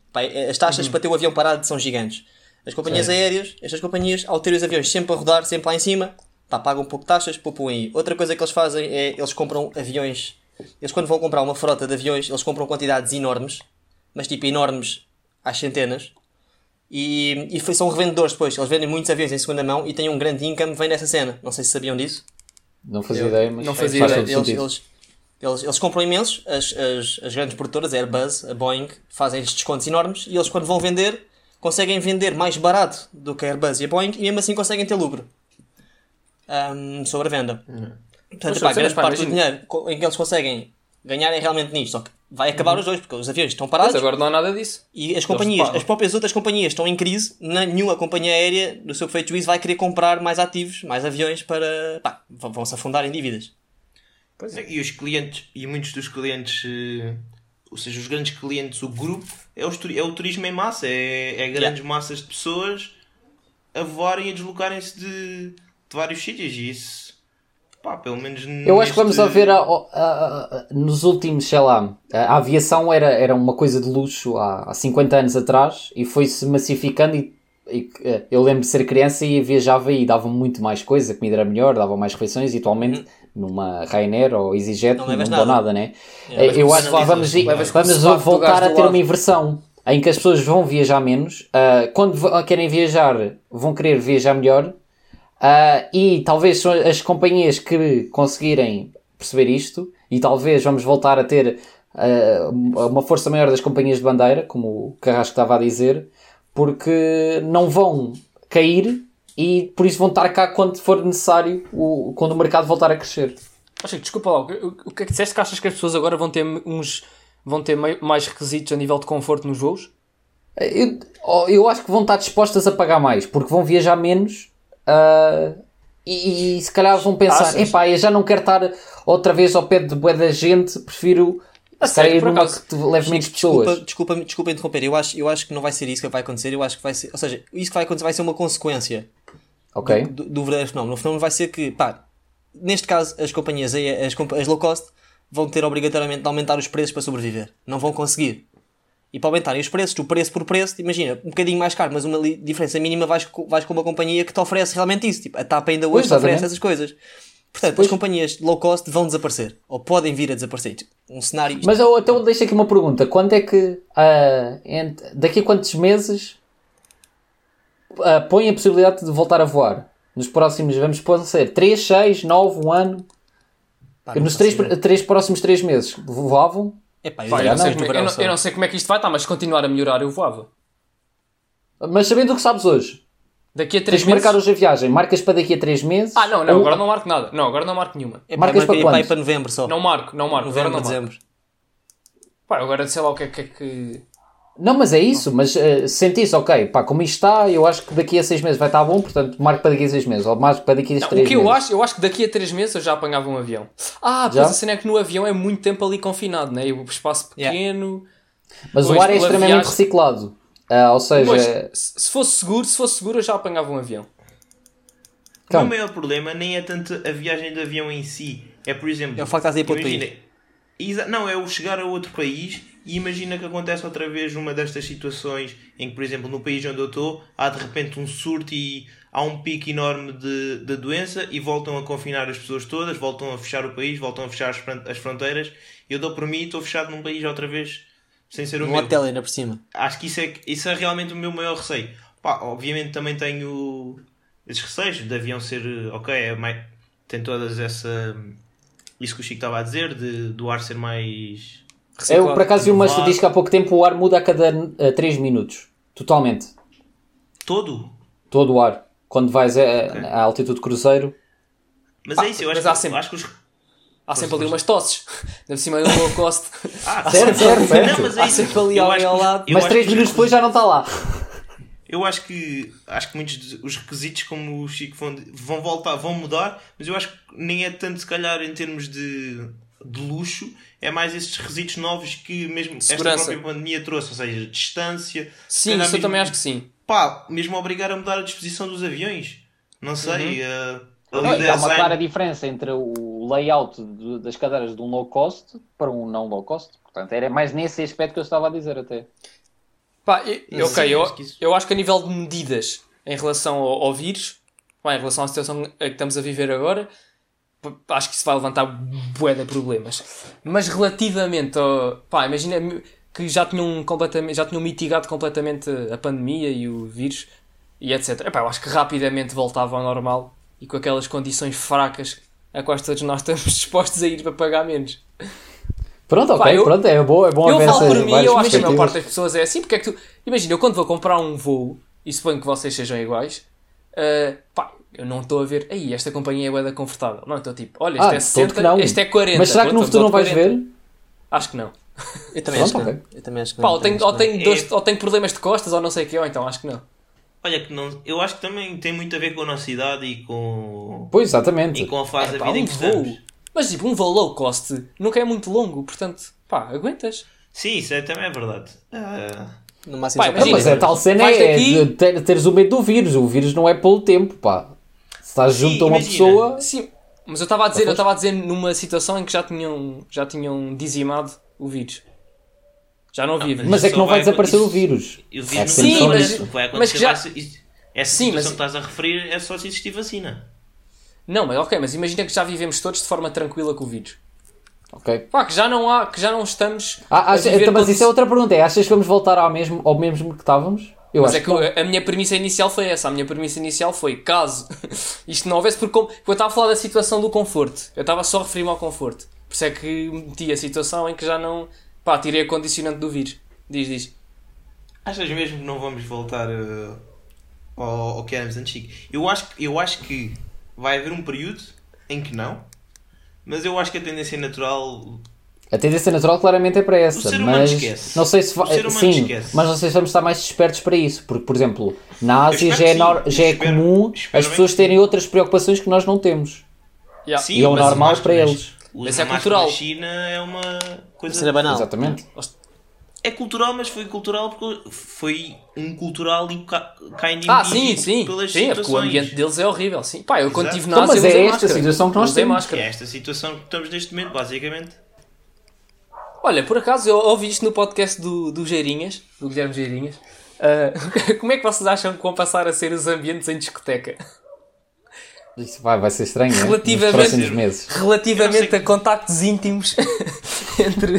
As taxas para ter o avião parado são gigantes. As companhias aéreas, estas companhias, ao ter os aviões sempre a rodar, sempre lá em cima, pá, pagam um pouco de taxas, poupam aí. Outra coisa que eles fazem é eles compram aviões. Eles, quando vão comprar uma frota de aviões, eles compram quantidades enormes, mas tipo enormes às centenas. E, e foi- são revendedores depois. Eles vendem muitos aviões em segunda mão e têm um grande income vem dessa cena. Não sei se sabiam disso. Não fazia ideia, mas não faz fazia todo ideia. Eles, eles, eles, eles compram imensos, as, as, as grandes produtoras, a Airbus, a Boeing, fazem estes descontos enormes e eles, quando vão vender, conseguem vender mais barato do que a Airbus e a Boeing e mesmo assim conseguem ter lucro Ahm, sobre a venda. Portanto, Mas, pá, sabes, grande parte do dinheiro em que eles conseguem ganhar é realmente nisto. Só que vai acabar os dois, porque os aviões estão parados Mas agora não há nada disso. e as companhias, as próprias outras companhias estão em crise, nenhuma companhia aérea, no seu feito juízo, vai querer comprar mais ativos, mais aviões para. pá, vão-se afundar em dívidas. E os clientes, e muitos dos clientes, eh, ou seja, os grandes clientes, o grupo, é, os é o turismo em massa, é, é grandes massas de pessoas a voarem e a deslocarem-se de, de vários sítios. E isso, pá, pelo menos. Eu acho que vamos a ver a- a- a- nos últimos, sei lá, a aviação era, era uma coisa de luxo há, há 50 anos atrás e foi-se massificando e, e, eh, eu lembro de ser criança e viajava e dava muito mais coisa, a comida era melhor, dava mais refeições e atualmente numa Ryanair ou EasyJet Não não, dou nada. nada, né? É, eu acho que vamos, Levas vamos voltar a ter uma inversão em que as pessoas vão viajar menos, ah, quando querem viajar vão querer viajar melhor ah, e talvez são as companhias que conseguirem perceber isto e talvez vamos voltar a ter ah, uma força maior das companhias de bandeira, como o Carrasco estava a dizer, porque não vão cair e por isso vão estar cá quando for necessário, o, quando o mercado voltar a crescer. Chico, desculpa lá, o que- o que é que disseste que achas que as pessoas agora vão ter uns vão ter mais requisitos a nível de conforto nos voos? Eu, oh, eu acho que vão estar dispostas a pagar mais, porque vão viajar menos ah, e, e se calhar vão pensar: Achas? epá, eu já não quero estar outra vez ao pé de bué da gente, prefiro A sério, sair numa que te leve menos Desculpa, pessoas. desculpa, desculpa interromper, eu acho, eu acho que não vai ser isso que vai acontecer, eu acho que vai ser, ou seja, isso que vai acontecer vai ser uma consequência Ok? do, do verdadeiro fenómeno. O fenómeno vai ser que, pá, neste caso, as companhias, as, as low cost, vão ter obrigatoriamente de aumentar os preços para sobreviver. Não vão conseguir. E para aumentarem os preços, o preço por preço, imagina, um bocadinho mais caro, mas uma diferença mínima, vais, vais com uma companhia que te oferece realmente isso. Tipo, a TAP ainda hoje Pois, te oferece essas coisas. Portanto, Pois. as companhias low cost vão desaparecer. Ou podem vir a desaparecer. Tipo, Um cenário. Mas eu, então deixa aqui uma pergunta: quando é que ent- daqui a quantos meses ah, põe a possibilidade de voltar a voar? Nos próximos, vamos pôr ser 3, 6, 9, 1 ano? pá, Nos três, três próximos 3 meses voavam? Epá, eu Pá, eu, não sei é- eu, verão não, eu não sei como é que isto vai estar, mas se continuar a melhorar eu voava. Mas sabendo o que sabes hoje, Daqui a tens três que marcar meses... hoje a viagem, marcas para daqui a 3 meses? Ah, não, não, Ou- agora não marco nada. Não, agora não marco nenhuma. Epá, Marcas marca- para epá, quando? para novembro só. Não marco, não marco. Agora novembro, não marco. dezembro. Pá, agora sei lá o que é que... é. Não, mas é isso, mas uh, sente isso, ok, pá, como isto está, eu acho que daqui a 6 meses vai estar bom, portanto marco para daqui a 6 meses, ou marco para daqui a 3 Não, o que meses. eu acho, eu acho que daqui a três meses eu já apanhava um avião. Ah, Já? pois a cena é que no avião é muito tempo ali confinado, né? E o espaço Yeah. pequeno... Mas Pois, o ar é extremamente viagem- reciclado, Ah, ou seja, Pois, se se fosse seguro, se fosse seguro eu já apanhava um avião. Então. O meu maior problema nem é tanto a viagem de avião em si. É, por exemplo. É o facto de estás a ir para outro Exa- Não, é o chegar a outro país e imagina que acontece outra vez uma destas situações em que, por exemplo, no país onde eu estou, há de repente um surto e há um pico enorme de, de doença e voltam a confinar as pessoas todas, voltam a fechar o país, voltam a fechar as, fron- as fronteiras. Eu dou por mim e estou fechado num país outra vez sem ser o Um meu hotel ainda por cima. acho que isso é, isso é realmente o meu maior receio. Pá, obviamente também tenho esses receios de avião ser, eh, ok, é mais, tem todas essa. Isso que o Chico estava a dizer, de, do ar ser mais. Eu por acaso vi uma estatística há pouco tempo, o ar muda a cada 3 minutos, totalmente, Todo. todo o ar. Quando vais a, a altitude cruzeiro, Mas é isso, eu mas acho, há que, sempre- acho que os. Há sempre ali umas tosses. <laughs> Por cima do low cost. Ah, Certo, certo, certo. Não, mas é Há isso. sempre ali alguém ao lado. Mas acho 3 que os minutos depois já não está lá. Eu acho que acho que muitos dos requisitos, como o Chico vão, vão voltar, vão mudar, mas eu acho que nem é tanto se calhar em termos de, de luxo, é mais esses requisitos novos que mesmo Segurança. esta própria pandemia trouxe, ou seja, distância. Sim, isso eu mesmo- também acho que sim. Pá, mesmo obrigar a mudar a disposição dos aviões. Não sei. Uhum. eh, ali o Há uma clara diferença entre o layout de- das cadeiras de um low cost para um não low cost. Portanto, era mais nesse aspecto que eu estava a dizer até. Pá, Sim, ok, eu, acho que isso- eu acho que a nível de medidas em relação ao, ao vírus, pá, em relação à situação a que estamos a viver agora, acho que isso vai levantar bué de problemas. Mas relativamente ao. Pá, imagina que já tinham, completamente, já tinham mitigado completamente a pandemia e o vírus e etc. Epá, eu acho que rapidamente voltava ao normal e com aquelas condições fracas a quais todos nós estamos <laughs> dispostos a ir para pagar menos. Pronto, ok, Pá, eu- pronto, é bom, é bom Eu falo por mim, eu acho que a maior parte das pessoas é assim, porque é que tu. Imagina, eu quando vou comprar um voo, e suponho que vocês sejam iguais, ah, pá, eu não estou a ver, aí esta companhia é da confortável. Não, estou tipo, olha, este Ah, é todo 60, que não. este é 40. Mas será que no futuro não vais 40. ver? Acho que não. <laughs> Eu também Pronto, acho que. Eu também acho que Pá, não. ou tenho, ou, tenho É. dois, ou tenho problemas de costas, ou não sei o que, ou então acho que não. Olha que não, eu acho que também tem muito a ver com a nossa idade e com, Pois, exatamente. e com a fase É, da pá, vida em um que voo. estamos. Mas tipo, um voo low cost nunca é muito longo, portanto, pá, aguentas. Sim, isso é, também é verdade. Ah, máximo Pá, Não, para mas imagina, a tal cena é daqui- de ter- teres o medo do vírus. O vírus não é pelo tempo, pá. Estás Sim, junto a uma imagina. pessoa. Sim, mas eu estava a dizer, eu estava a dizer numa situação em que já tinham, já tinham dizimado o vírus. Já não havia Ah, vírus. Mas é que não vai vai desaparecer o vírus. É que Sim, vai mas- acontecer. O que vai mas que já- vai isso- Essa Sim, situação mas- que estás a referir é só se existir vacina. Não, mas ok, mas imagina que já vivemos todos de forma tranquila com o vírus. Ok. Pá, que já não há, que já não estamos. Ah, a acha- viver então, mas isso é outra pergunta. É, achas que vamos voltar ao mesmo, ao mesmo que estávamos? Eu Mas acho é que a a minha premissa inicial foi essa. A minha premissa inicial foi caso <laughs> isto não houvesse, porque como- eu estava a falar da situação do conforto. Eu estava só a referir-me ao conforto. Por isso é que meti a situação em que já não. Pá, tirei a condicionante do vírus. Diz, diz. Achas mesmo que não vamos voltar eh, ao, ao que éramos antes? Chico? Eu acho, que- eu acho que vai haver um período em que não, mas eu acho que a tendência natural. A tendência natural claramente é para essa, O mas esquece. não sei se O Sim, esquece. mas não sei se vamos estar mais despertos para isso, porque, por exemplo, na Ásia já é, sim. já é Espero- comum espero as pessoas terem outras preocupações que nós não temos. Yeah. Sim, E é o a normal para eles. o Mas é cultural. na China é uma coisa. Será banal. Exatamente. É cultural, mas foi cultural porque foi um cultural e cá, cá em Ah, sim, sim. pelas Sim, é porque o situações. ambiente deles é horrível. Sim. Pá, eu quando Exato. estive na Então, Ásia mas é esta máscara. situação que nós temos. É esta situação que estamos neste momento, basicamente. Olha, por acaso eu ouvi isto no podcast do, do Geirinhas, do Guilherme Geirinhas. Ah, <laughs> como é que vocês acham que vão passar a ser os ambientes em discoteca? Isso vai, vai ser estranho, né? Relativamente- Nos próximos meses. Relativamente a contactos íntimos <laughs> entre,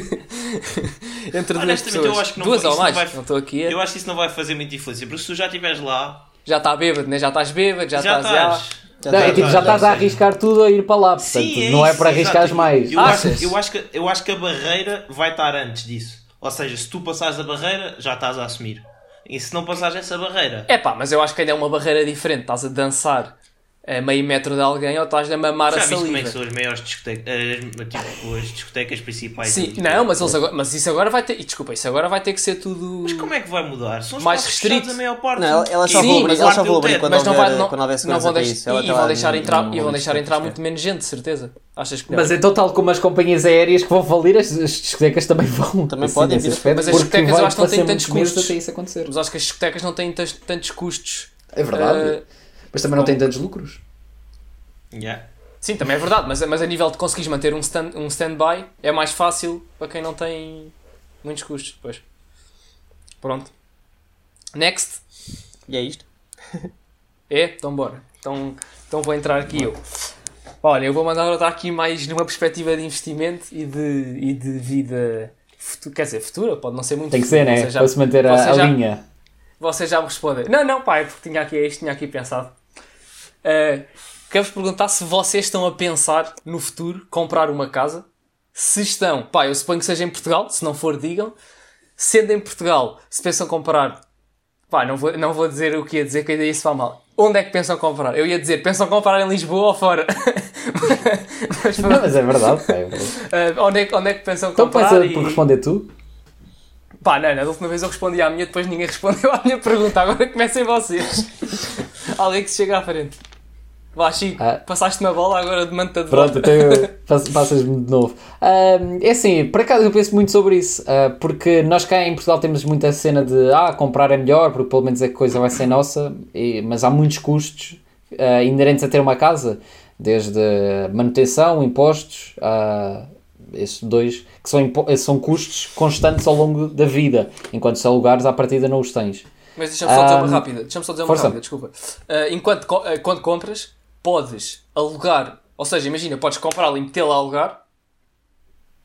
entre duas Honestamente, pessoas. eu acho que não duas vai- ou isso mais. não vai- Não estou aqui. a- Eu acho que isso não vai fazer muita influência, porque se tu já estiveres lá, Já está bêbado, né? Já estás bêbado, já, já estás. já- estás. Já Não, é tipo, já tá, estás a arriscar tudo a ir para lá, portanto, Sim, é não é para arriscares exato. mais. Eu acho, eu, acho que, eu acho que a barreira vai estar antes disso. Ou seja, se tu passares a barreira, já estás a assumir. E se não passares essa barreira, É pá, mas eu acho que ainda é uma barreira diferente. Estás a dançar a meio metro de alguém ou estás a mamar já a viste como é saliva. que são as maiores discotecas, as, tipo, as discotecas principais? Sim, do- não, mas, eles agora, mas isso agora vai ter. e Desculpa, isso agora vai ter que ser tudo. Mas como é que vai mudar? São os Mais mais restrito. restritos a maior parte. Não, ela- só vou abrir, mas ela só abrir quando mas não vai, houver, não, quando houver não vão deixar, isso. Ela e, vão deixar entrar, no- e vão deixar entrar muito menos gente, de certeza. Achas que não? Mas então, tal como as companhias aéreas que vão falir, as, as discotecas também vão. Também assim, podem vir. Mas as discotecas eu acho que não têm tantos custos. Mas acho que as discotecas não têm tantos, tantos custos. É verdade. Mas também não tem tantos lucros. Yeah. sim, também é verdade, mas, mas a nível de conseguires manter um stand- um stand-by é mais fácil para quem não tem muitos custos. Pois. Pronto. Next. E é isto. <laughs> É? Então bora. Então, então vou entrar aqui eu. Olha, eu vou mandar agora aqui mais numa perspectiva de investimento e de, e de vida futu- quer dizer, futura, pode não ser muito Tem que futura, ser, né? já- Para se manter a, vocês a já- linha. Vocês já me respondem. Não, não, pá, é porque tinha aqui isto, tinha aqui pensado. Uh, Quero-vos perguntar se vocês estão a pensar no futuro comprar uma casa. Se estão, pá, eu suponho que seja em Portugal, se não for, digam. Sendo em Portugal, se pensam comprar, pá, não vou, não vou dizer o que ia dizer, que ainda isso vai mal. onde é que pensam comprar? Eu ia dizer, pensam comprar em Lisboa ou fora? <laughs> mas, Não, mas é verdade, é uh, onde, é, que- onde é que pensam Então comprar? começa e- por responder tu. Pá, não, na última vez eu respondi à minha, depois ninguém <laughs> respondeu à minha pergunta. Agora comecem vocês. <laughs> Alguém que se chega à frente. Vá, Chico, Ah. passaste uma bola, agora demanda de Pronto, volta. então <laughs> passas-me de novo. É assim, por acaso eu penso muito sobre isso, ah, porque nós cá em Portugal temos muita cena de ah, comprar é melhor, porque pelo menos a coisa vai ser nossa, e- mas há muitos custos ah, inerentes a ter uma casa, desde manutenção, impostos, ah, esses dois, que são, são custos constantes ao longo da vida, enquanto se alugares à partida não os tens. Mas deixa-me só dizer uma Ah, rápida. Deixa-me só dizer uma rápida, desculpa. Ah, enquanto ah, quando compras, podes alugar. Ou seja, imagina, podes comprá-la e metê-la a alugar.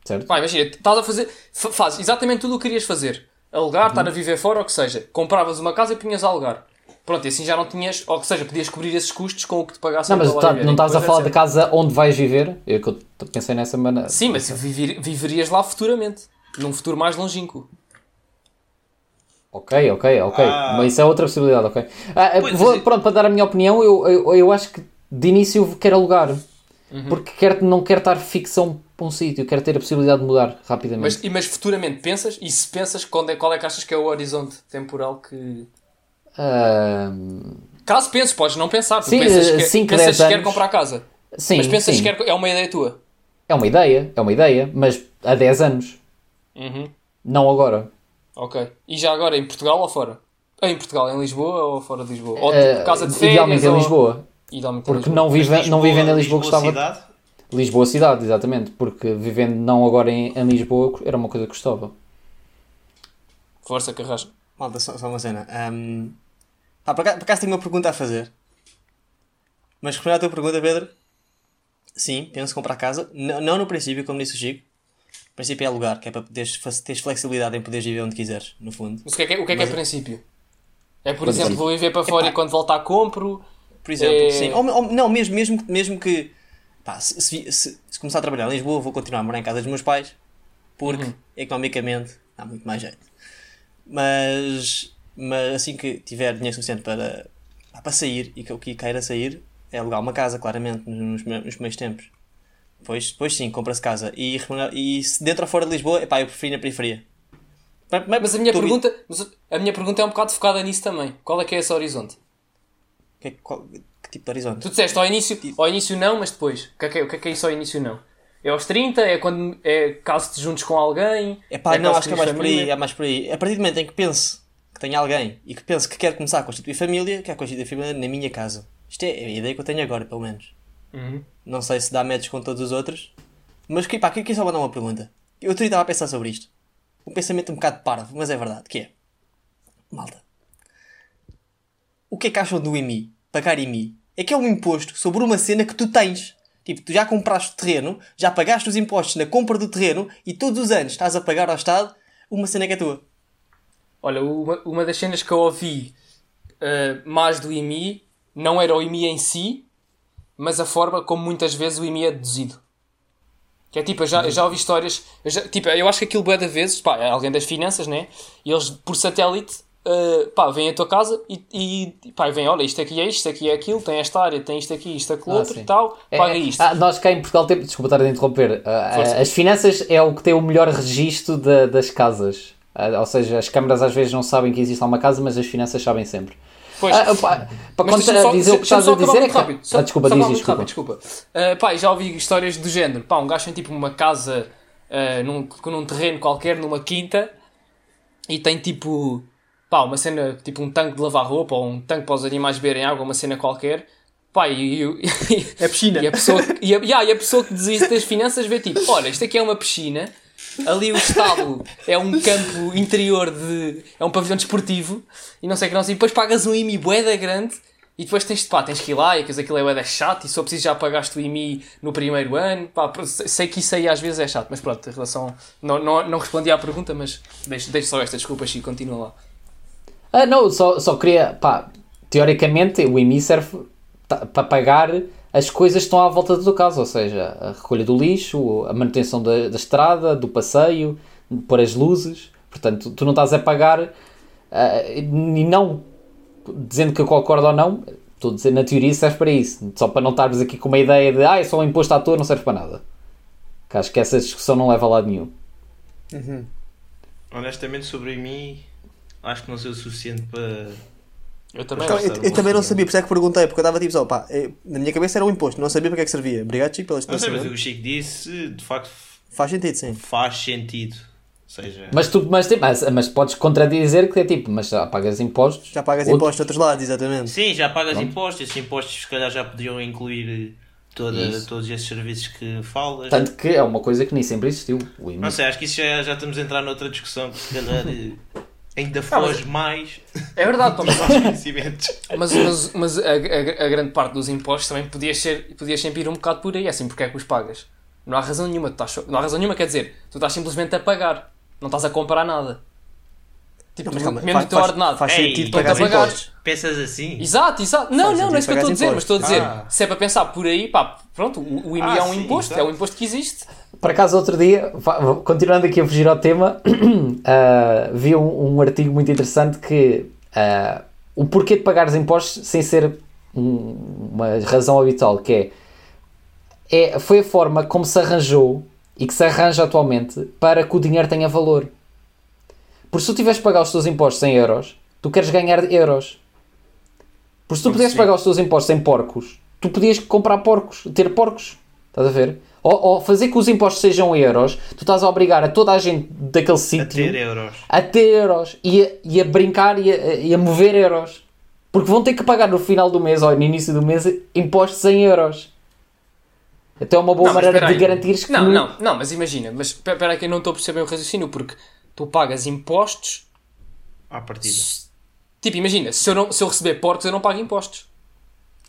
Certo? Pá, imagina, estás a fazer. fa- Fazes exatamente tudo o que querias fazer. Alugar, estar a viver fora, ou que seja. Compravas uma casa e punhas a alugar. Pronto, e assim já não tinhas. Ou seja, podias cobrir esses custos com o que te pagassem Não, mas tá- não estás a Depois, falar da casa onde vais viver? Eu que eu pensei nessa maneira. Sim, mas viver- viverias lá futuramente. Num futuro mais longínquo. Ok, ok, ok. Ah. Mas isso é outra possibilidade, ok. Ah, vou- mas- pronto, para dar a minha opinião, eu, eu, eu acho que de início eu quero alugar. Uhum. Porque não quero estar fixo a um, sítio, quero ter a possibilidade de mudar rapidamente. Mas, e- mas futuramente pensas? E se pensas, quando é, qual é que achas que é o horizonte temporal que. Ah, Caso penses, podes não pensar. Sim, pensas que, cinco, pensas dez que quer comprar casa. sim, mas pensas sim. que quer, é uma ideia tua. é uma ideia, é uma ideia, mas há 10 anos, Uhum. não agora. Ok. E já agora em Portugal ou fora? Ah, Em Portugal, em Lisboa ou fora de Lisboa? Ou Ah, tipo, casa de férias? idealmente em ou- Lisboa. Porque Lisboa. não, vive, não vivendo em Lisboa, gostava. cidade? Lisboa cidade, exatamente. Porque vivendo não agora em, em Lisboa era uma coisa que gostava. Força, Carrasco. Malta, só, só uma cena. Ahm, pá, por, acaso, por acaso tenho uma pergunta a fazer. Mas respondendo à tua pergunta, Pedro, sim, penso comprar casa. N- não no princípio, como disse o Chico. O princípio é alugar, que é para poderes, fa- teres flexibilidade em poderes viver onde quiseres, no fundo. Mas o que é que é, o que é, que é princípio? É, por Por exemplo, exemplo. vou viver para fora Epá. e quando voltar compro. Por exemplo, É- sim. Ou, ou- não, mesmo, mesmo, mesmo que pá, se, se- se- se começar a trabalhar em Lisboa, vou continuar a morar em casa dos meus pais, porque Uhum. economicamente dá muito mais jeito. Mas, mas assim que tiver dinheiro suficiente para, para sair e que o que queira sair é alugar uma casa, claramente, nos, nos primeiros tempos. Depois, depois sim, compra-se casa. E, e se dentro ou fora de Lisboa, epá, eu prefiro ir na periferia. Mas, Mas a minha pergunta, mas a minha pergunta é um bocado focada nisso também. Qual é que é esse horizonte? Que, qual- que tipo de horizonte? Tu disseste ao início, ao início não, mas depois. O que é que é, o que é, que é isso ao início não? É aos 30? É quando é caso te juntes com alguém? É pá, não, acho que é mais por aí, é mais por aí. A partir do momento em que pense que tenho alguém e que pense que quer começar a constituir família, quer constituir família na minha casa. Isto é a ideia que eu tenho agora, pelo menos. Uhum. Não sei se dá match com todos os outros, mas que, pá, que, que só vou dar uma pergunta. Eu outro dia estava a pensar sobre isto. Um pensamento um bocado parvo, mas é verdade, que é... Malta. O que é que acham do IMI? Pagar IMI? É que é um imposto sobre uma cena que tu tens. Tipo, tu já compraste terreno, já pagaste os impostos na compra do terreno e todos os anos estás a pagar ao Estado uma cena que é tua. Olha, uma, uma das cenas que eu ouvi eh, mais do IMI não era o IMI em si, mas a forma como muitas vezes o IMI é deduzido. Que é tipo, eu já, eu já ouvi histórias. Eu já- tipo, eu acho que aquilo bué de vezes, pá, é alguém das finanças, né? E eles, por satélite, eh, pá, vêm à tua casa e, e pá, vêm, olha, isto aqui é isto, isto aqui é aquilo, tem esta área, tem isto aqui, isto aquilo Ah, outro sim. e tal, É, paga é- isto. ah, nós cá em Portugal temos, desculpa estar a interromper, Força. as finanças é o que tem o melhor registro da- das casas. Ah, ou seja, as câmaras às vezes não sabem que existe uma casa, mas as finanças sabem sempre. Pois. Ah, pá, para contar- dizer o que estás a dizer é que. rápido. Só- Ah, desculpa, só diz desculpa. rápido, desculpa. Uh, pá, já ouvi histórias do género. Pá, um gajo tem tipo uma casa uh, num, num terreno qualquer, numa quinta, e tem tipo, pá, uma cena, tipo um tanque de lavar roupa, ou um tanque para os animais beberem água, uma cena qualquer. Pá, e, e, É piscina. e a pessoa, e a, yeah, e a pessoa que desiste das finanças vê tipo, olha, isto aqui é uma piscina, ali o estábulo é um campo interior de. é um pavilhão desportivo e não sei o que não sei. E depois pagas um IMI boeda grande e depois tens, pá, tens que ir lá e que aquilo é boeda chato e só preciso já pagaste o IMI no primeiro ano. Pá, sei que isso aí às vezes é chato, mas pronto, em relação. Não, não, não respondi à pergunta, mas deixo, deixo só esta desculpa, Chico, continua lá. Ah, não, só, só queria. Pá, teoricamente o IMI serve ta- para pagar as coisas que estão à volta tua casa, ou seja, a recolha do lixo, a manutenção da, da estrada, do passeio, pôr as luzes. Portanto, tu não estás a pagar ah, e não dizendo que eu concordo ou não, estou a dizer, na teoria serve para isso. Só para não estarmos aqui com uma ideia de ah, é só um imposto à toa, não serve para nada. Que acho que essa discussão não leva a lado nenhum. Honestamente, sobre mim, acho que não sei o suficiente para. Eu também Então, eu, eu uma também não sabia, por isso é que perguntei, porque eu estava tipo só, pá, eh, na minha cabeça era um imposto, não sabia para que é que servia. Obrigado, Chico, pela Não sei, mas o explicação. que o Chico sisse, de facto, Faz sentido, sim. faz sentido. Seja, Mas tu mas, mas, mas podes contradizer que é tipo, mas já pagas impostos. Já pagas Outro- impostos de outros lados, exatamente. sim, já pagas impostos. Esses impostos, se calhar, já podiam incluir toda, Isso. todos esses serviços que falas. Tanto que é uma coisa que nem sempre existiu. Não sei, acho que isso já, já estamos a entrar noutra discussão que, se calhar, eh, ainda foge mais É verdade, <laughs> Tom, mas, mas, mas a, a- a grande parte dos impostos também podias, ser, podias sempre ir um bocado por aí, assim, porque é que os pagas? Não há razão nenhuma, tu estás, não há razão nenhuma, quer dizer, tu estás simplesmente a pagar, não estás a comprar nada. Tipo, Não, mas mesmo faz, o teu faz- ordenado. faz sentido pagar impostos. Pensas assim? Exato, exato. Não, Faz não, não é isso que eu estou a dizer, mas estou a dizer, Ah. se é para pensar por aí, pá, pronto, o, o IMI Ah, é um sim, imposto, exato. é um imposto que existe. Por acaso, outro dia, continuando aqui a fugir ao tema, <clears throat> ah, vi um, um artigo muito interessante que ah, o porquê de pagar os impostos sem ser um- uma razão habitual, que é, é foi a forma como se arranjou e que se arranja atualmente para que o dinheiro tenha valor. Porque se tu tiveres de pagar os teus impostos em euros, tu queres ganhar euros. Porque se tu pudesses pagar os teus impostos em porcos, tu podias comprar porcos, ter porcos. Estás a ver? Ou, ou fazer que os impostos sejam euros, tu estás a obrigar a toda a gente daquele A sítio ter euros. a ter euros e a, e a brincar e a, e a mover euros. Porque vão ter que pagar no final do mês ou no início do mês impostos em euros. Então é uma boa Não, maneira de garantir que Não, não, não, mas imagina, mas espe- espera aí que eu não estou a perceber o raciocínio, porque tu pagas impostos, À partida. tipo, imagina, se eu, não, se eu receber porcos eu não pago impostos.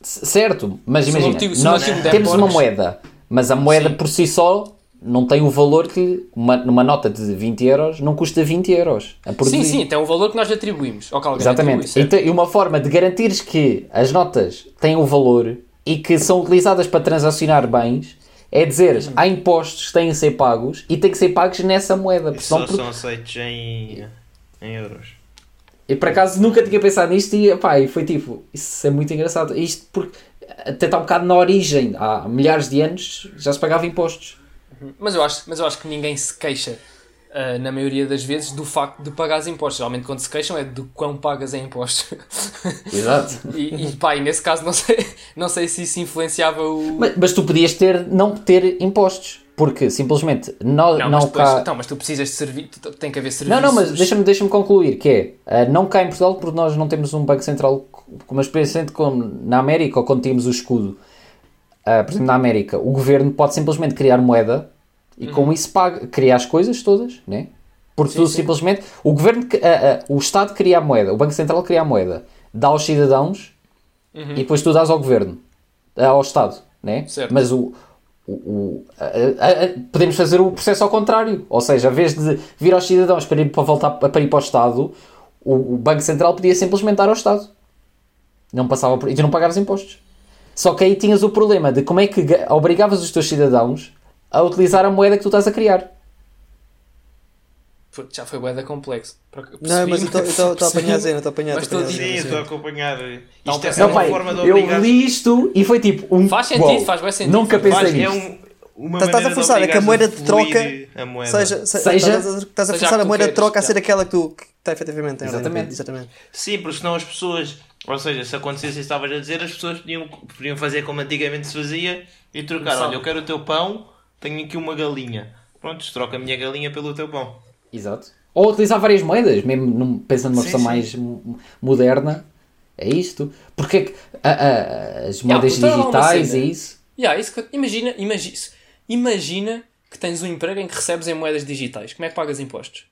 C- Certo, mas Se imagina, motivo- se o meu nós der temos uma moeda, mas a moeda Sim. por si só não tem o valor que uma, numa nota de 20 euros não custa 20 euros a Sim, produzir. sim, tem um valor que nós atribuímos. Ou que Exatamente. atribui? Então, e uma forma de garantires que as notas têm o valor e que são utilizadas para transacionar bens é dizer Uhum. há impostos que têm de ser pagos e têm que ser pagos nessa moeda. porque E só por- são aceitos em, em euros. E por acaso nunca tinha pensado nisto e, pá, e foi tipo, isso é muito engraçado. Isto porque até está um bocado na origem, há milhares de anos já se pagava impostos. Mas eu acho, mas eu acho que ninguém se queixa, ah, na maioria das vezes, do facto de pagar impostos. Geralmente quando se queixam é do quão pagas em impostos. <laughs> Exato. e, e pá, e nesse caso não sei, não sei se isso influenciava o... mas, mas tu podias ter, não ter impostos, porque simplesmente não, Não, não, mas, depois, cá... então, mas tu precisas de servir, tu- tem que haver Não, serviços... não, mas deixa-me deixa concluir, que é, ah, não cá em Portugal porque nós não temos um Banco Central uma experiência como na América ou quando tínhamos o escudo. Ah, por exemplo, na América, o governo pode simplesmente criar moeda e com isso paga, cria as coisas todas, né? Porque Uhum. Sim, tu sim. simplesmente, o governo, ah, ah, o Estado cria a moeda, o Banco Central cria a moeda, dá aos cidadãos Uhum. e depois tu dás ao governo, ao Estado, né? Certo. Mas o, o, o- a- a- a- podemos fazer o processo ao contrário, ou seja, a vez de vir aos cidadãos para ir para voltar para ir para o Estado, o, o Banco Central podia simplesmente dar ao Estado. Não passava por, e tu não pagavas impostos. Só que aí tinhas o problema de como é que ga- obrigavas os teus cidadãos a utilizar a moeda que tu estás a criar. Já foi bué da complexo. Não, mas eu estou- eu a apanhar a cena, estou a apanhar. Mas estou a estou a Sim, estou a acompanhar. Não, Isto é só Não, uma pai, forma de eu obrigar. li isto e foi tipo um. Faz sentido, Uau, faz bué sentido. Nunca pensei é um, uma Estás- estás a forçar a que a moeda de troca moeda. Seja, se- Seja- estás a, estás a seja forçar a moeda de troca a ser aquela que tu que está efetivamente. Exatamente. Sim, porque senão as pessoas, ou seja, se acontecesse isso que estavas a dizer, as pessoas podiam, podiam fazer como antigamente se fazia e trocar. Olha, eu quero o teu pão, tenho aqui uma galinha. Pronto, troca a minha galinha pelo teu pão. Exato. Ou utilizar várias moedas, mesmo num- pensando numa Sim, versão sim. mais mo- moderna. É isto. Porque é que a- a- as moedas lá uma digitais e isso. Yeah, isso que- imagina, imagina, imagina que tens um emprego em que recebes em moedas digitais. Como é que pagas impostos?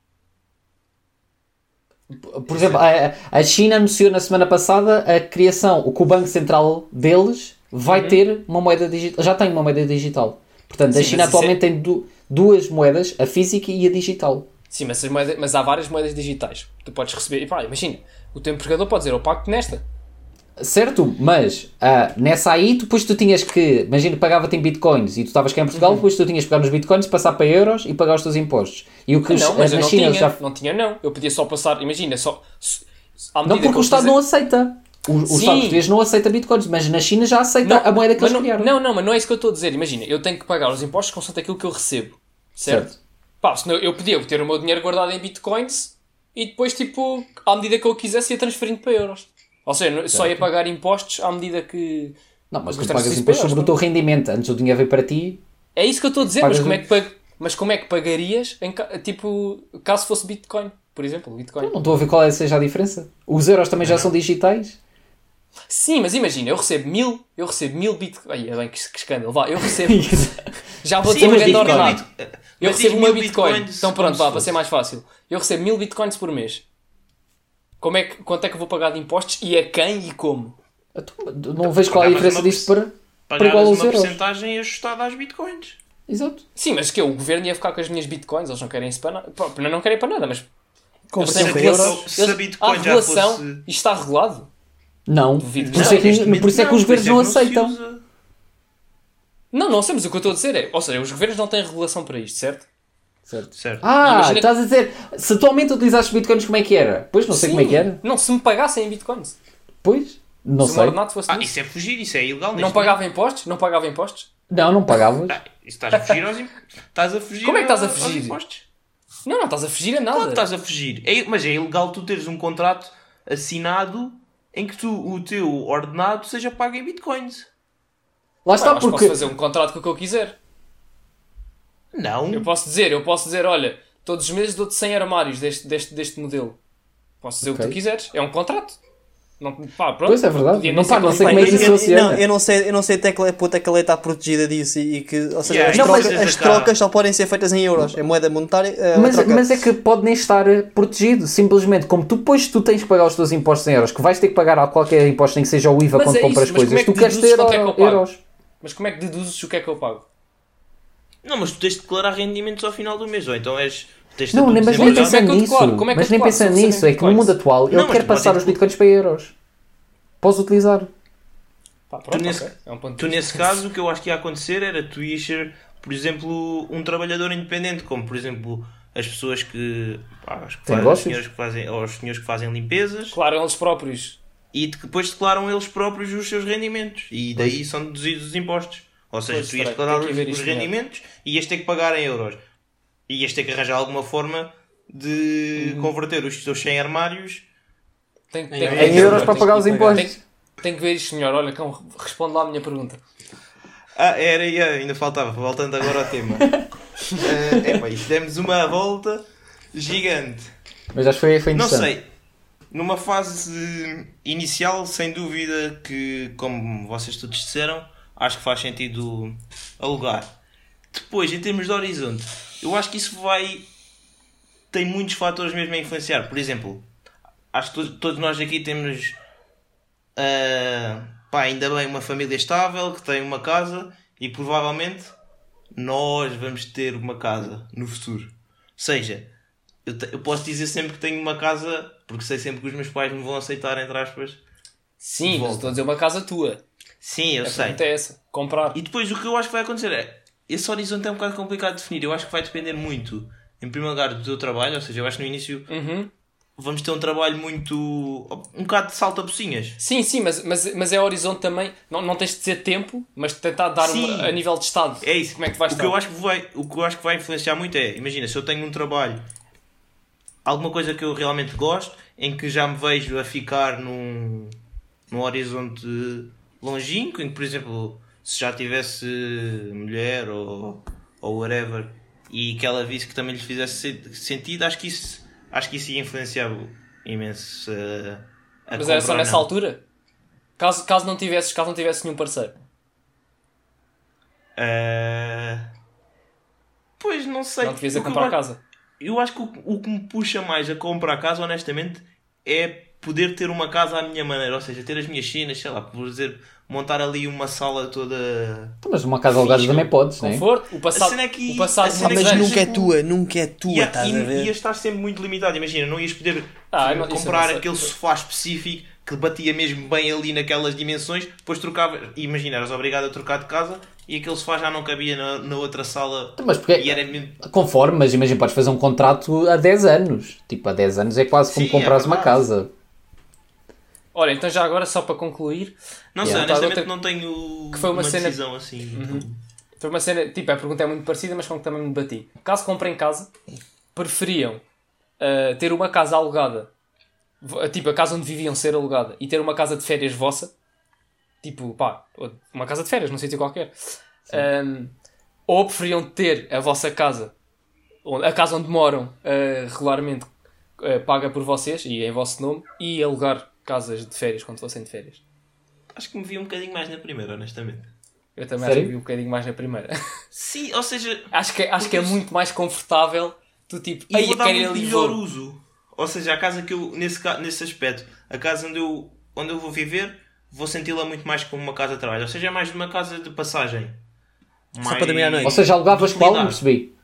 Por exemplo, a, a China anunciou na semana passada a criação, o que o Banco Central deles vai Uhum. ter uma moeda digital. Já tem uma moeda digital. Portanto, a Sim, China mas isso atualmente tem du- duas moedas, a física e a digital. Sim, mas, as moedas- mas há várias moedas digitais. Tu podes receber. E pá, imagina, o teu empregador pode dizer: Eu pago-te nesta. Certo, mas ah, nessa aí, depois tu tinhas que, imagina, pagava-te em bitcoins e tu estavas cá em Uhum. Portugal, depois tu tinhas que pegar nos bitcoins, passar para euros e pagar os teus impostos. E o que os- Não, mas na eu não China tinha. já. Não tinha, não. Eu podia só passar. Imagina, só. Não, porque que o Estado fizer- não aceita. O, o. Estado português não aceita bitcoins, mas na China já aceita a moeda que eles não, criaram. Não, não, mas não é isso que eu estou a dizer. Imagina, eu tenho que pagar os impostos consoante aquilo que eu recebo. Certo? Certo. Pá, senão eu podia ter o meu dinheiro guardado em bitcoins e depois, tipo, à medida que eu quisesse, ia transferindo para euros. Ou seja, não- só ia pagar impostos à medida que. Não, mas tu pagas transferes imposto para sobre o teu rendimento. Antes o dinheiro veio para ti. É isso que eu estou a dizer, mas como, é que pag... mas como é que pagarias, em ca- tipo, caso fosse Bitcoin, por exemplo? Bitcoin. Não estou a ver qual é seja a diferença. Os euros também já são digitais. Sim, mas imagina, eu recebo mil, eu recebo mil Bitcoin. Ai, é bem, que, que escândalo, vá, eu recebo. <laughs> Já vou dizer Sim, um grande ordenado. Eu recebo uma Bitcoin. bitcoins Então pronto, vá, para ser mais fácil. Eu recebo mil Bitcoins por mês. Como é que, quanto é que eu vou pagar de impostos e a quem e como? Então, Não vejo qual é a diferença uma disso para, para igual aos uma euros. porcentagem ajustada às bitcoins. Exato. Sim, mas que o governo ia ficar com as minhas Bitcoins, eles não querem isso para nada. Não, não querem para nada, mas. Eles Conversão têm para euros. regulação. Se a Eles- Bitcoin há já regulação. fosse- Isto está regulado. Não. Duvido que Por isso não. é que, por isso é que os governos não isso é aceitam. Não, não sei, mas o que eu estou a dizer é. Ou seja, os governos não têm regulação para isto, certo? Certo. Certo. Ah, Imagina- estás a dizer, se atualmente utilizasses bitcoins, como é que era? Pois, não sei como é que era. Não, se me pagassem em Bitcoins. Pois, não se o sei. ordenado fosse Ah, nisso. isso é fugir, isso é ilegal. Não pagava impostos? Não pagava impostos? Não, não pagavas. Ah, estás a fugir aos impostos. Estás a fugir Como é que estás a aos fugir? impostos. Não, não estás a fugir a nada. Claro que estás a fugir. É- mas é ilegal tu teres um contrato assinado em que tu, o teu ordenado seja pago em bitcoins. Lá está, mas porque. posso fazer um contrato com o que eu quiser. Não. Eu posso dizer, eu posso dizer, olha, todos os meses dou-te 100 armários deste, deste, deste modelo. Posso dizer o que tu quiseres. É um contrato. Não, pá, pronto. Pois é verdade. Não, pá, não sei como é que isso eu, funciona. não, eu não sei, eu não sei até que ponto é que a lei está protegida disso e que, ou seja, Yeah, as, não, trocas, as trocas só podem ser feitas em euros, é moeda monetária. é Mas, troca. mas é que pode nem estar protegido. Simplesmente, como tu depois tu tens que pagar os teus impostos em euros, que vais ter que pagar a qualquer imposto, nem que seja o IVA Mas quando é compras isso, mas como coisas, é que tu queres ter é que eu pago? euros. Mas como é que deduzes o que é que eu pago? Não, mas tu tens de declarar rendimentos ao final do mês. Ou então és. Tens Não, mas nem é eu nisso. é que mas nem recebo nisso. É que no mundo atual ele quer passar os bitcoins para euros. Podes utilizar. Tu nesse-. É um Tu, nesse caso, o que eu acho que ia acontecer era tu ias ser, por exemplo, um trabalhador independente, como por exemplo as pessoas que. Pá, as que Tem fazem, os negócios? senhores que fazem, ou os senhores que fazem limpezas Claro, eles próprios. e de- depois declaram eles próprios os seus rendimentos e daí são deduzidos os impostos. Ou seja, Pois, tu ias declarar os, os rendimentos e ias ter que pagar em euros. E ias ter que arranjar alguma forma de Uhum. converter os teus 100 armários. Tem, tem, Em tem- euros tem- para pagar os impostos. Tem, tem que ver isto, senhor. Olha, cão, responde lá a minha pergunta. Ah, era, era, ainda faltava, voltando agora ao tema. é <laughs> epá, isto demos uma volta gigante. Mas acho que foi, foi Não interessante. sei. Numa fase inicial, sem dúvida que, como vocês todos disseram, acho que faz sentido alugar. Depois, em termos de horizonte, eu acho que isso vai. tem muitos fatores mesmo a influenciar. Por exemplo, acho que to- todos nós aqui temos. ah, pá, ainda bem, uma família estável que tem uma casa e provavelmente nós vamos ter uma casa no futuro. Ou seja, eu, te- eu posso dizer sempre que tenho uma casa porque sei sempre que os meus pais me vão aceitar, entre aspas. Sim, mas estou a dizer uma casa tua. Sim, eu A sei. pergunta é essa. Comprar. E depois o que eu acho que vai acontecer é. Esse horizonte é um bocado complicado de definir. Eu acho que vai depender muito, em primeiro lugar, do teu trabalho. Ou seja, eu acho que no início Uhum. vamos ter um trabalho muito. um bocado de salta-pocinhas. Sim, sim, mas, mas, mas é horizonte também. Não, não tens de dizer tempo, mas tentar dar uma, a nível de estado. É isso. Como é que vais o que eu acho que vai O que eu acho que vai influenciar muito é. Imagina, se eu tenho um trabalho. Alguma coisa que eu realmente gosto, em que já me vejo a ficar num, num horizonte longínquo, em que, por exemplo, se já tivesse mulher ou, ou whatever, e que ela visse que também lhe fizesse se- sentido, acho que isso, acho que isso ia influenciar imenso uh, a Mas era só nessa altura? Caso, caso, não tivesses, caso não tivesses nenhum parceiro. Uh, Pois não sei. não te vias a eu comprar acho- casa. Eu acho que o, o que me puxa mais a comprar casa, honestamente, é poder ter uma casa à minha maneira. Ou seja, ter as minhas cenas, sei lá, por dizer, montar ali uma sala toda. Então, Mas uma casa alugada também podes, não é? Conforto, o passado, A cena é que- o passado cena é Mas anos. nunca é tua, nunca é tua, Ia, estás ia- ia estar sempre muito limitado. Imagina, não ias poder Ah, não- eu comprar aquele sofá específico que batia mesmo bem ali naquelas dimensões, depois trocava. Imagina, eras obrigado a trocar de casa e aquele sofá já não cabia na, na outra sala. Então, Mas porque E era mesmo. Conforme, mas imagina, podes fazer um contrato a 10 anos. Tipo, a 10 anos é quase como Sim, comprares é uma casa. Olha, então já agora, só para concluir, Não sei, honestamente Outra- não tenho que foi uma cena- decisão assim. foi uma cena, tipo, a pergunta é muito parecida, mas com que também me debati. Caso comprem casa, preferiam ah, ter uma casa alugada, vo- tipo, a casa onde viviam ser alugada, e ter uma casa de férias vossa, tipo, pá, uma casa de férias, num sítio qualquer. Ahm, ou preferiam ter a vossa casa, a casa onde moram ah, regularmente ah, paga por vocês e em vosso nome, e alugar casas de férias quando fossem de férias. Acho que me vi um bocadinho mais na primeira, honestamente. Eu também Sério? acho que vi um bocadinho mais na primeira. <laughs> Sim, ou seja, acho que, acho que é muito mais confortável tu tipo, e "Ei, vou dar ali melhor vou." uso. Ou seja, a casa que eu, nesse, nesse aspecto, a casa onde eu, onde eu vou viver, vou senti-la muito mais como uma casa de trabalho. Ou seja, é mais uma casa de passagem. Só para dormir à noite. Ou seja, alugavas qual? Não percebi.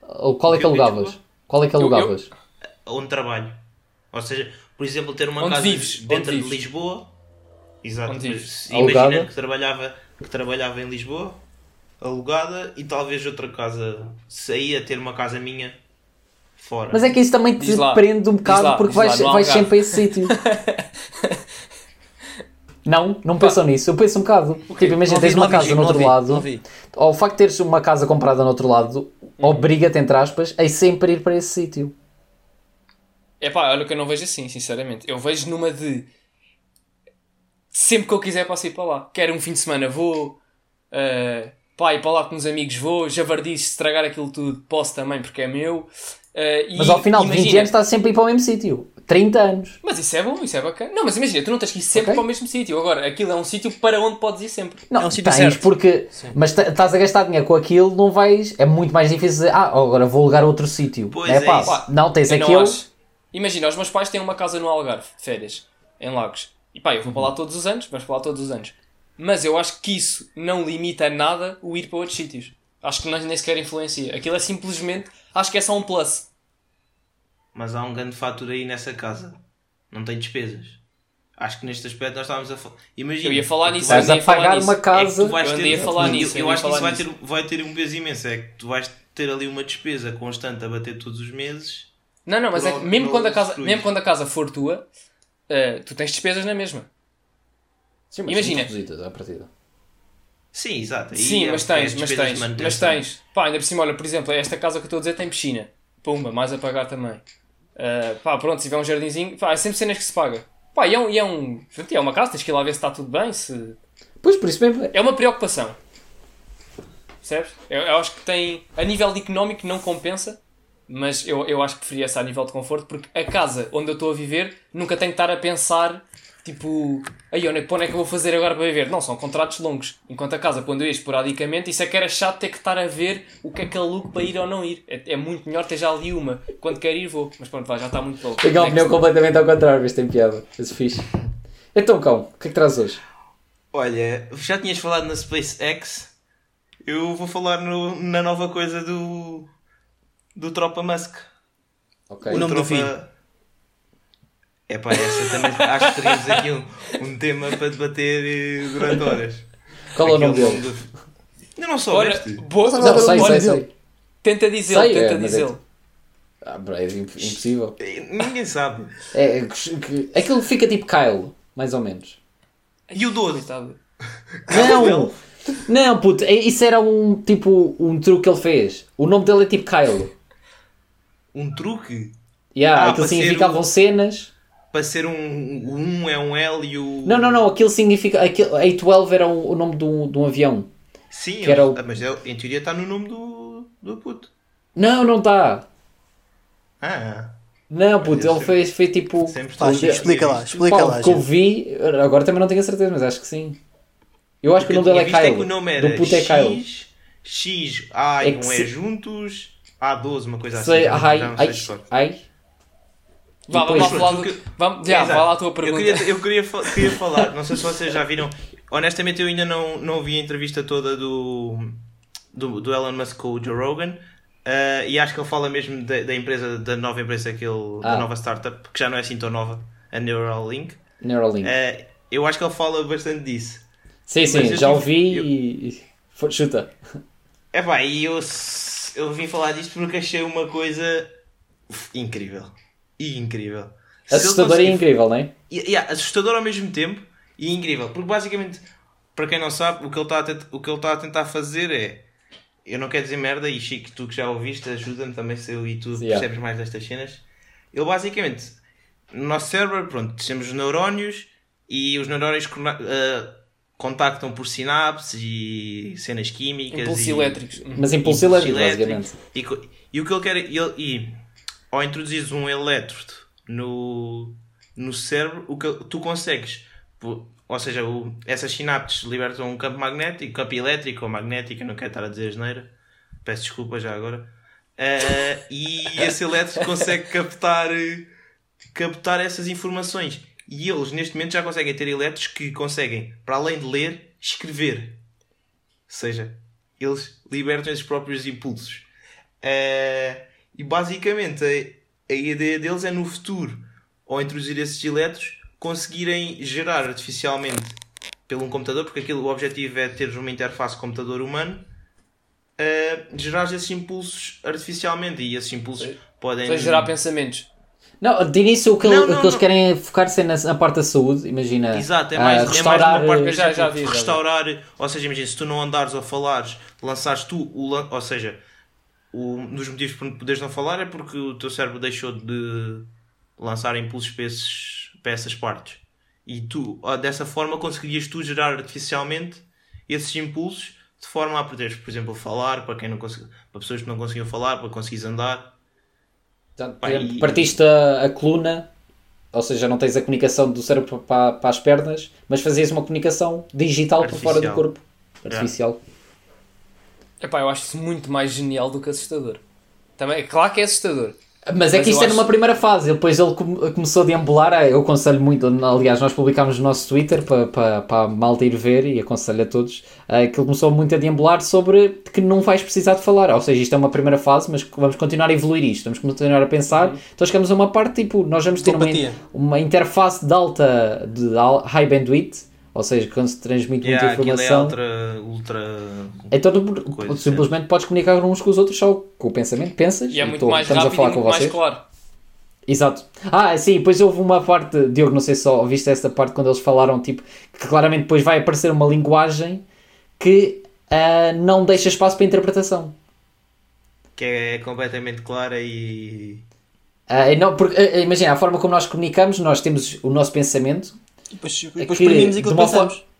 Ou Qual é que alugavas? Qual é que Eu- eu- alugavas? onde trabalho. Ou seja, por exemplo, ter uma Onde casa vives, dentro onde de vives. Lisboa. Exato. Onde mas vives. Imagina Alugada. que trabalhava, que trabalhava em Lisboa, alugada, e talvez outra casa saía ter uma casa minha fora. Mas é que isso também te Diz lá. prende um bocado lá, porque lá, vais, vais sempre a esse sítio. <laughs> Não, não pensam nisso. Eu penso um bocado. Tipo, imagina, tens vi, uma vi, casa Chico, no outro vi, lado. vi. Ou o facto de teres uma casa comprada no outro lado obriga-te, entre aspas, a sempre ir para esse sítio. É pá, olha que eu não vejo assim, sinceramente. Eu vejo numa de sempre que eu quiser posso ir para lá. Quero um fim de semana, vou. Uh, pá, ir para lá com os amigos, vou. Javardice, estragar aquilo tudo, posso também porque é meu. Uh, e Mas ao final de 20 imagina- anos estás sempre a ir para o mesmo sítio. 30 anos. Mas isso é bom, isso é bacana. Não, mas imagina, tu não tens que ir sempre Ok. para o mesmo sítio. Agora, aquilo é um sítio para onde podes ir sempre. Não, É um sítio tens certo. porque. Mas ta- estás a gastar dinheiro com aquilo, não vais. É muito mais difícil dizer, ah, agora vou alugar outro sítio. Pois é é pá, isso. não tens Eu não aquele. acho. Imagina, os meus pais têm uma casa no Algarve, de férias, em Lagos. E pá, eu vou para lá todos os anos, vamos para lá todos os anos. Mas eu acho que isso não limita nada o ir para outros sítios. Acho que nem nem sequer influencia. Aquilo é simplesmente. Acho que é só um plus. Mas há um grande fator aí nessa casa. Não tem despesas. Acho que neste aspecto nós estávamos a falar. Imagina. Eu ia falar tu nisso, vais- a ia pagar nisso. uma é que casa. tu vais Eu ter, andei a falar eu- nisso, eu Eu, ia acho que isso falar vai ter, nisso. vai ter um peso imenso. É que tu vais ter ali uma despesa constante a bater todos os meses. Não, não, mas é que Não- mesmo não quando a casa, destruís. mesmo quando a casa for tua, eh, tu tens despesas na mesma. Sim, mas Imagina. à partida. Sim, exato. Aí Sim, é- mas é tens, as mas despesas tens, de mas manutenção. tens. Pá, ainda por cima, olha, por exemplo, esta casa que eu estou a dizer tem piscina. Pumba, mais a pagar também. Uh, pá, pronto, se tiver um jardinzinho, pá, é sempre cenas que se paga. Pá, e é, um, e é, um, portanto, é uma casa, tens que ir lá ver se está tudo bem, se... Pois, por isso mesmo. É uma preocupação. Percebes? Eu, eu acho que tem, a nível de económico não compensa, mas eu, eu acho que preferia essa a nível de conforto, porque a casa onde eu estou a viver nunca tenho que estar a pensar, tipo, aí onde, é- onde é que eu vou fazer agora para viver? Não, são contratos longos. Enquanto a casa, quando eu ia esporadicamente, isso é que era chato ter que estar a ver o que é que alugo para ir ou não ir. É, é muito melhor ter já ali uma. Quando quer ir, vou. Mas pronto, vai, já está muito louco. Tenho a opinião completamente ao contrário, mas tem piada. Esse fixe. Então, cão, o que é que traz hoje? Olha, já tinhas falado na SpaceX. Eu vou falar no- na nova coisa do. Do Tropa Musk. Ok. O nome do Tropa- filho. É pá, essa também acho que teríamos aqui um, um tema para debater eh, durante horas. Qual é o nome Aquele dele? do- Ainda não Ora, soubeste? boa, Não, sei, olha, sei, sei. Tenta dizê-lo, Sei, tenta é, é. Ah, é imp- impossível. Ninguém sabe. É, é aquilo fica tipo Kyle, mais ou menos. E o 12? Coitado. Não! Não, puto, é- isso era um tipo um truque que ele fez. O nome dele é tipo Kyle. Um truque? Yeah, Ah, aquilo significavam o- cenas. Para ser um. O 1 é um L e o. Não, não, não, aquilo significa. Aquilo, A12 era o, o nome de um, de um avião. Sim, Que era o- mas é- em teoria está no nome do, do puto. Não, não está. Ah, Não, puto, ele fez, foi tipo. sempre Pá, explica lá, explica Pá, lá. o que eu vi, agora também não tenho a certeza, mas acho que sim. Eu acho que o nome dele é Kyle. que o nome era do puto é Kyle. X, X, A É e que um E se- juntos, A12, uma coisa Sei, assim. ai, não ai, sei ai. Vá, depois- vamos falar do... Porque- Vamos, já, vai lá a tua Eu pergunta. queria, eu queria, fa- queria falar, não sei se vocês já viram. Honestamente, eu ainda não, não vi a entrevista toda do, do, do Elon Musk com o Joe Rogan. eh, e acho que ele fala mesmo da, da empresa, da nova empresa que ele, Ah. da nova startup, que já não é assim tão nova, a Neuralink. Neuralink. Eh, eu acho que ele fala bastante disso. sim, sim, mas eu já ouvi eu- e. foi- Chuta. É pá, e eu, eu vim falar disto porque achei uma coisa incrível. E incrível. Assustador e incrível, não é? Yeah, assustador ao mesmo tempo e incrível. Porque basicamente, para quem não sabe, o que ele está a, tent- o que ele está a tentar fazer é. Eu não quero dizer merda, e Chico, tu que já ouviste, ajuda-me também se eu e tu Yeah. percebes mais destas cenas. Ele basicamente, no nosso cérebro, pronto, temos os neurónios e os neurónios ah, contactam por sinapses e cenas químicas. Impulsos e, elétricos. Mas impulso e elétrico, elétrico. basicamente. E, e o que ele quer ele, e ao introduzires um elétrodo no, no cérebro, o que tu consegues, ou seja, o, essas sinapses libertam um campo magnético, campo elétrico ou magnético, eu não quero estar a dizer asneira, peço desculpa já agora. Eh, e esse elétrodo consegue captar, captar essas informações. E eles neste momento já conseguem ter elétrodos que conseguem, para além de ler, escrever. Ou seja, eles libertam esses próprios impulsos. Eh, e basicamente a, a ideia deles é no futuro, ao introduzir esses elétrons, conseguirem gerar artificialmente pelo um computador, porque aquilo, o objetivo é ter uma interface computador-humano, eh, gerar esses impulsos artificialmente e esses impulsos podem. Vai gerar pensamentos. Não, de início o que, ele- Não, o não, que eles querem é focar-se na, na parte da saúde, imagina. Exato, é ah, mais, é mais restaurar, uma parte, por Eu já- já vi, já restaurar, ou seja, imagina, se tu não andares ou falares, lançares tu, o, ou seja, o, um dos motivos por poderes não falar é porque o teu cérebro deixou de lançar impulsos para, esses, para essas partes. E tu, dessa forma, conseguirias tu gerar artificialmente esses impulsos de forma a poderes, por exemplo, falar para, quem não consegui, para pessoas que não conseguiam falar, para conseguires andar. Portanto, e- partiste a, a coluna, ou seja, não tens a comunicação do cérebro para, para as pernas, mas fazias uma comunicação digital por fora do corpo. Artificial. Epá, eu acho isso muito mais genial do que assustador. Também, é claro que é assustador. Mas é Mas que isto eu é numa primeira fase. Depois ele come- começou a deambular. ah, Eu aconselho muito. Aliás, nós publicámos no nosso Twitter para, para, para a malta ir ver e aconselho a todos ah, que ele começou muito a deambular sobre que não vais precisar de falar. Ou seja, isto é uma primeira fase, mas vamos continuar a evoluir isto. Vamos continuar a pensar. Então chegamos a uma parte tipo: nós vamos ter uma, uma interface de alta, de high bandwidth. Ou seja, quando se transmite Yeah, muita é informação. ultra, ultra Então tu- Coisa, simplesmente podes comunicar uns com os outros só com o pensamento. Pensas E é e muito tô- mais estamos rápido a falar e com muito mais vocês. claro. Exato. Ah, sim, depois houve uma parte, Diogo, não sei se só ouviste essa parte quando eles falaram, tipo, que claramente depois vai aparecer uma linguagem que ah, não deixa espaço para interpretação. que é completamente clara e e não, porque, ah, imagina, a forma como nós comunicamos, nós temos o nosso pensamento. E depois, é depois que, exprimimos aquilo que pensamos. forma-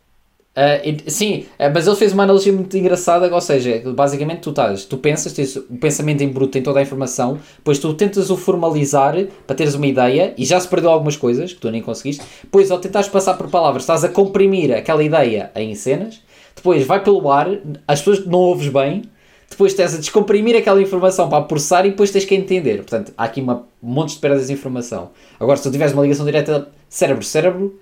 e- sim, ah, mas ele fez uma analogia muito engraçada, ou seja, basicamente tu estás, tu pensas, tens o pensamento em bruto, tem toda a informação, depois tu tentas o formalizar para teres uma ideia e já se perdeu algumas coisas que tu nem conseguiste, depois ao tentares passar por palavras, estás a comprimir aquela ideia em cenas, depois vai pelo ar, as pessoas não ouves bem, depois tens a descomprimir aquela informação para processar e depois tens que entender. Portanto, há aqui uma monte de perdas de informação. Agora, se tu tiveres uma ligação direta cérebro-cérebro,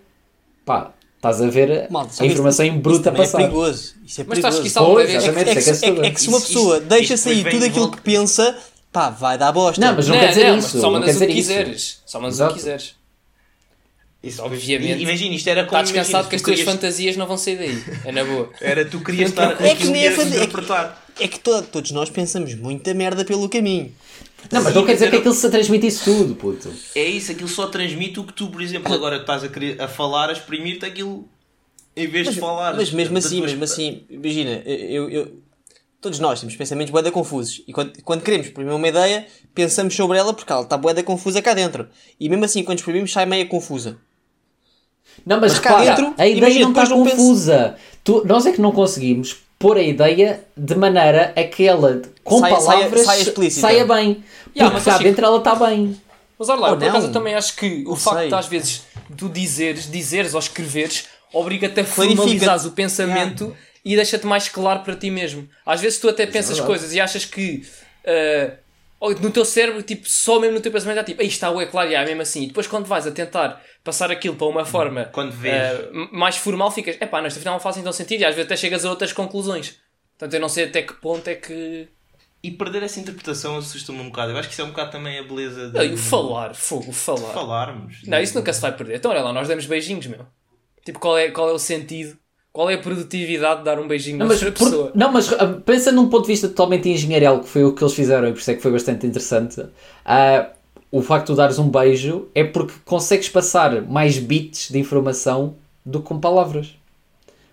pá, estás a ver Malta, a informação isso- em bruto isso passar. É perigoso. Isso é Mas tu achas que perigoso. isso alguma vez... exatamente. É que, é se- é que- é que se uma pessoa isso- deixa isso sair tudo aquilo que pensa, pá, vai dar bosta. Não, mas não, quer dizer não, isso. Só não mandas o que quiseres. Só mandas o que quiseres. Isso, Obviamente. Imagina, isto era como. Está descansado imagina, que as tu tuas querias- fantasias não vão sair daí. É na boa. Era tu querias estar com É que aquilo nem a é interpretar. É que to- todos nós pensamos muita merda pelo caminho. Não, mas Sim, não quer dizer mas que aquilo se transmite isso tudo, puto. É isso, aquilo só transmite o que tu, por exemplo, agora estás a, querer, a falar, a exprimir-te aquilo em vez de falar. Mas mesmo assim, tua- mesmo assim, imagina, eu, eu- todos nós temos pensamentos bué da confusos. E quando, quando queremos exprimir uma ideia, pensamos sobre ela porque ela está bué da confusa cá dentro. E mesmo assim, quando exprimimos, sai meia confusa. Não, mas, Mas cá repara, dentro, a ideia imagina, não está confusa. Tu- nós é que não conseguimos pôr a ideia de maneira a que ela, com Saia- saia- palavras, saia explícita. saia bem. Yeah, Porque mas cá acho dentro ela está bem. Mas olha lá, eu por acaso eu também acho que o Não facto sei. de às vezes tu dizeres, dizeres ou escreveres obriga-te a formalizares o pensamento e deixa-te mais claro para ti mesmo. Às vezes tu até pensas verdade. coisas e achas que ou no teu cérebro, tipo, só mesmo no teu pensamento é tipo, aí está, é claro, e é mesmo assim. E depois quando vais a tentar passar aquilo para uma forma Quando vês. m- mais formal, ficas, epá, nesta final não faz então sentido e às vezes até chegas a outras conclusões. Portanto, eu não sei até que ponto é que. E perder essa interpretação assusta-me um bocado. Eu acho que isso é um bocado também a beleza de, Não, e o falar, fogo, o falar. falarmos. Não, isso nunca se vai perder. Então, olha lá, nós demos beijinhos, meu. Tipo, qual é, qual é o sentido? Qual é a produtividade de dar um beijinho Não mas, outra por- pessoa? não, mas ah, pensa num ponto de vista totalmente engenheirel, que foi o que eles fizeram e por isso é que foi bastante interessante. Ah, o facto de dares um beijo é porque consegues passar mais bits de informação do que com palavras.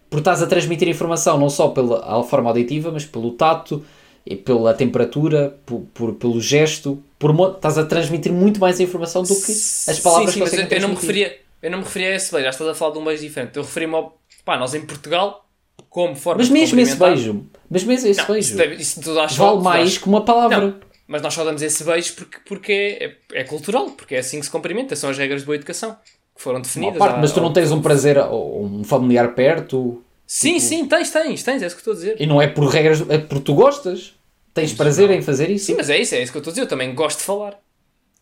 Porque estás a transmitir informação não só pela forma auditiva, mas pelo tato, e pela temperatura, por, por- pelo gesto, por estás a transmitir muito mais informação do que as palavras sim, sim, mas eu, eu não me transmitir. referia, eu não me referia a esse beijo, já estás a falar de um beijo diferente. Eu referi-me ao. Pá, nós em Portugal, como forma Mas de mesmo esse beijo, mas mesmo esse Não, beijo, isso, isso vale mais que uma palavra. Não, mas nós só damos esse beijo porque, porque é, é cultural, porque é assim que se cumprimenta, são as regras de boa educação que foram Uma definidas. parte, mas tu não tens um prazer ou um familiar perto Sim, sim, tens, tens, tens, é isso que eu estou a dizer. e não é por regras, é porque tu gostas. Tens prazer em fazer isso. Sim, mas é isso, é isso que eu estou a dizer. Eu também gosto de falar.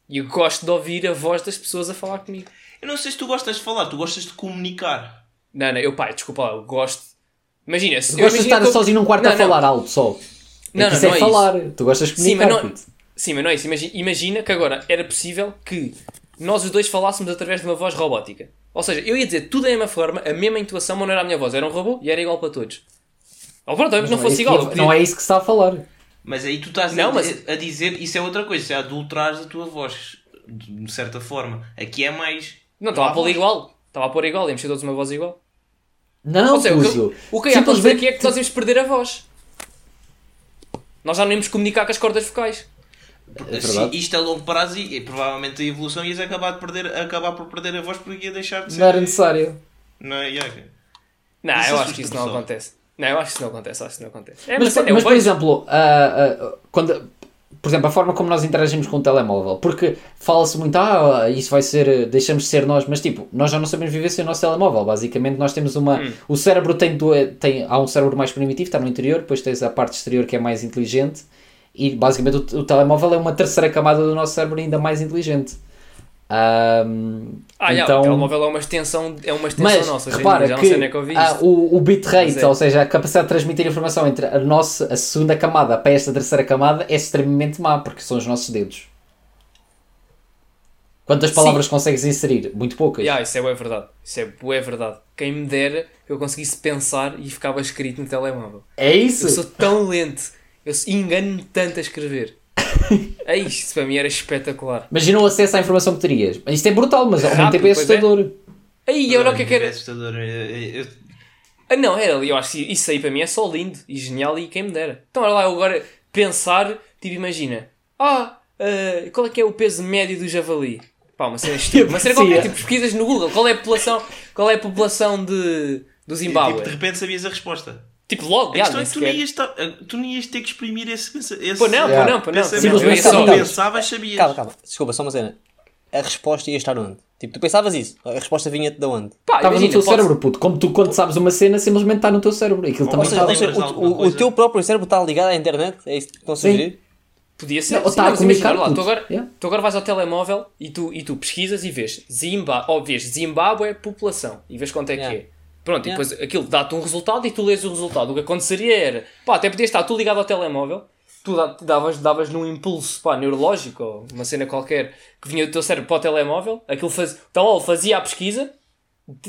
E eu gosto de ouvir a voz das pessoas a falar comigo. Eu não sei se tu gostas de falar, tu gostas de comunicar. Não, não, eu, pai, desculpa lá, eu gosto. Imagina, se gostas de estar eu- sozinho num quarto Não, a não. falar alto só. É Não, não, isso é não é falar. Tu gostas de Sim, mas comunicar. não, sim, mas não é isso. Imagina, imagina que agora era possível que nós os dois falássemos através de uma voz robótica. Ou seja, eu ia dizer tudo da mesma forma, a mesma intuação, mas não era a minha voz, era um robô e era igual para todos. Ou pronto, não, é fosse isso igual. podia- não é isso que se está a falar. Mas aí tu estás Não, a, mas- a dizer, isso é outra coisa, isso é adulterares a tua voz, de certa forma. Aqui é mais. Não, estava a pôr igual. Estava a pôr igual, íamos ter todos uma voz igual. Não, Ou seja, o que, o que eu ia dizer Simplesmente- aqui é que nós íamos perder a voz. Nós já não íamos comunicar com as cordas vocais. É Sim, isto a longo prazo e, e provavelmente a evolução ias acabar, de perder, acabar por perder a voz porque ia deixar de ser. Não era necessário. Não é? Yeah. Não, Isso eu acho que isso não acontece. Não, eu acho que isso não acontece. Acho que isso não acontece. É, Mas, mas, é, mas, um por exemplo, ah, ah, quando, por exemplo, a forma como nós interagimos com o telemóvel, porque fala-se muito, ah, isso vai ser, deixamos de ser nós, mas tipo, nós já não sabemos viver sem o nosso telemóvel. Basicamente, nós temos uma. Hum. O cérebro tem, do- tem. Há um cérebro mais primitivo, está no interior, depois tens a parte exterior que é mais inteligente, e basicamente o, o telemóvel é uma terceira camada do nosso cérebro ainda mais inteligente. Ahm, Ah, então, o telemóvel é uma extensão, é uma extensão mas nossa. repara já não que sei onde é ah, o, o bitrate, é. ou seja, a capacidade de transmitir informação entre a nossa a segunda camada para esta terceira camada é extremamente má, porque são os nossos dedos. Quantas Sim. palavras consegues inserir? Muito poucas. Ya, isso é verdade. Isso é verdade. Quem me dera que eu conseguisse pensar e ficava escrito no telemóvel. É isso? Eu sou tão lento. Eu engano-me tanto a escrever. É isto, isso para mim era espetacular. Imagina o acesso à informação que terias. Isto é brutal, mas ao mesmo tempo é é. assustador. Aí, olha o que é que era. assustador. Eu- eu- Ah, não, era ali. Eu acho que isso aí para mim é só lindo e genial e quem me dera. Então, olha lá, eu agora pensar, tipo, imagina. Ah, ah, qual é que é o peso médio do javali? Pá, uma cena estúpida. <laughs> Uma cena qualquer, é. tipo, pesquisas no Google. Qual é a população, qual é a população de, do Zimbábue? Tipo, de repente sabias a resposta. Tipo, logo, A já, questão é que tu nem, ias ta- tu nem ias ter que exprimir esse, esse Pô, não, Yeah. pô, não, pô, não. Simplesmente só- sabias. pensavas, sabias. Calma, calma. Desculpa, só uma cena. A resposta ia estar onde? Tipo, tu pensavas isso? A resposta vinha-te de onde? Estava no teu pode- cérebro, puto. Como tu, quando sabes uma cena, simplesmente está no teu cérebro. Aquilo também Ou está. Ou o, o- o teu próprio cérebro está ligado à internet? É isso que estão a Sim. sugerir? Podia ser. Não, sim, está a mas imagina, lá, tu agora, Yeah. tu agora vais ao telemóvel e tu, e tu pesquisas e vês Zimba, ou vês Zimbábue população e vês quanto é Yeah. que é. Pronto, e Yeah. depois aquilo dá-te um resultado e tu lês o resultado. O que aconteceria era, pá, até podias estar tu ligado ao telemóvel, tu dá- davas, davas num impulso pá, neurológico ou uma cena qualquer que vinha do teu cérebro para o telemóvel, aquilo faz, o telemóvel fazia a pesquisa,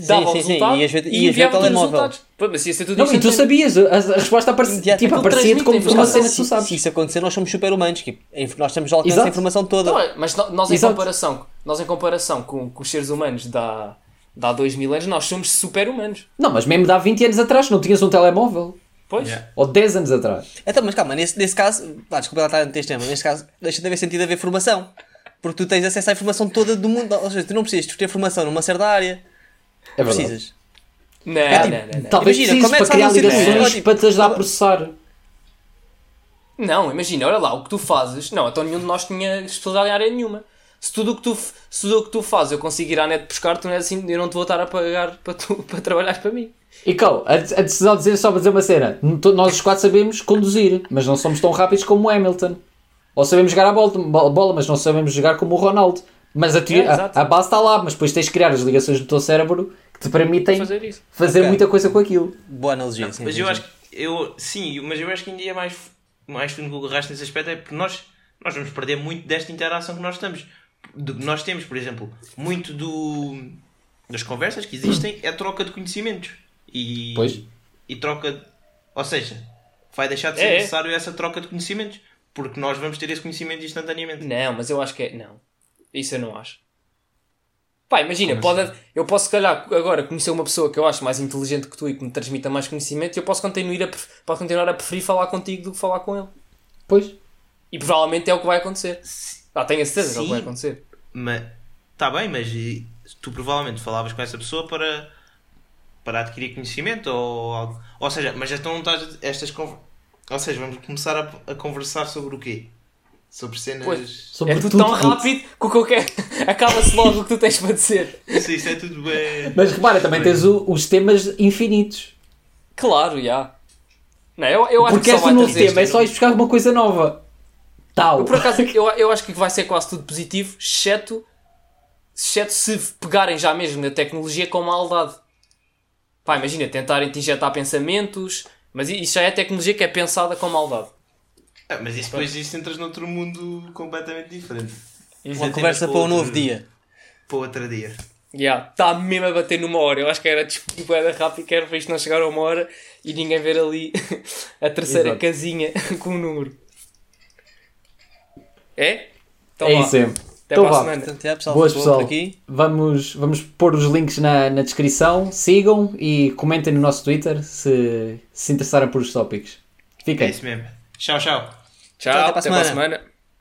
dava o sim, sim, resultado ver- e o enviava-te os telemóvel. resultados. Ppô, mas ia ser tudo Não, e tu sabias. A, a resposta aparecia, tipo, Aquilo aparecia-te como uma informação. cena que tu Se, sabes. se isso acontecer, nós somos super-humanos. que Nós temos alcance a informação toda. Não, mas nós em Exato. comparação, nós em comparação com, com os seres humanos da há, há 2 mil anos, nós somos super-humanos. Não, mas mesmo de há 20 anos atrás não tinhas um telemóvel. Pois? Yeah. Ou 10 anos atrás. Então, mas calma, nesse, nesse caso, pá, desculpa lá estar neste tema, neste caso, deixa de haver sentido haver formação. Porque tu tens acesso à informação toda do mundo. Ou seja, tu não precisas ter formação numa certa área. É verdade. Precisas. Não, tipo, não, não, não. Talvez Imagina, como é que para criar ligações Tipo, para te ajudar a processar. Não, imagina, olha lá, o que tu fazes. Não, então nenhum de nós tinha especialidade em área nenhuma. Se tudo o que tu, se tudo o que tu fazes eu conseguir ir à net buscar, tu não é assim, eu não te vou estar a pagar para, tu, <laughs> para trabalhar para mim. E Cal, a, a decisão de dizer só para dizer uma cena. Nós os quatro sabemos conduzir, mas não somos tão rápidos como o Hamilton. Ou sabemos jogar a bola, bo- bola mas não sabemos jogar como o Ronaldo. Mas a, É, a, a base está lá, mas depois tens de criar as ligações do teu cérebro que te permitem Fazer isso. fazer Ok. muita coisa com aquilo. Boa analogia. sim, Mas sim, eu sim. acho que eu sim, mas eu acho que ainda é mais, mais fundo que o resto nesse aspecto é porque nós, nós vamos perder muito desta interação que nós estamos. De- nós temos, por exemplo, muito do das conversas que existem é troca de conhecimentos. E, Pois. e troca de- ou seja, vai deixar de ser É, é. necessário essa troca de conhecimentos. Porque nós vamos ter esse conhecimento instantaneamente. Não, mas eu acho que é. Não. Isso eu não acho. Pá, imagina, pode, eu posso, se calhar, agora conhecer uma pessoa que eu acho mais inteligente que tu e que me transmita mais conhecimento e eu posso continuar a, posso continuar a preferir falar contigo do que falar com ele. Pois. E provavelmente é o que vai acontecer. Ah, tenho a certeza que é que vai Sim. acontecer. Mas tá bem, mas tu provavelmente falavas com essa pessoa para, para adquirir conhecimento ou algo. Ou seja, mas então não estás a- estas Ou seja, vamos começar a, a conversar sobre o quê? Sobre cenas. Pois. Sobre é tudo, tudo, tão tudo. rápido que o que eu quero. <laughs> Acaba-se logo o que tu tens para dizer. Isso, isso é tudo bem. Mas repara, também tens o- os temas infinitos. Claro, já. Não, eu, eu acho Porque que só vai novo trazer tema é só ir buscar uma coisa nova. Tal. Eu, por acaso, eu, eu acho que vai ser quase tudo positivo, exceto, exceto se pegarem já mesmo na tecnologia com maldade. Pá, imagina, tentarem te injetar pensamentos, mas isso já é tecnologia que é pensada com maldade. Ah, mas isso depois isso entras noutro mundo completamente diferente. Isso é Uma conversa para um outro- novo dia. Para outro dia. Já, está mesmo a bater numa hora. Eu acho que era tipo, era rápido, que era para isto não chegar a uma hora e ninguém ver ali <laughs> a terceira Exato. casinha <laughs> com o número. É? Então é isso sempre. Até Então para a semana. É, pessoal, Boas pessoal. Vamos, vamos pôr os links na, na descrição. Sigam e comentem no nosso Twitter se se interessarem por os tópicos. É Fiquem. isso mesmo. Tchau, tchau. Tchau, Tchau, até para a semana.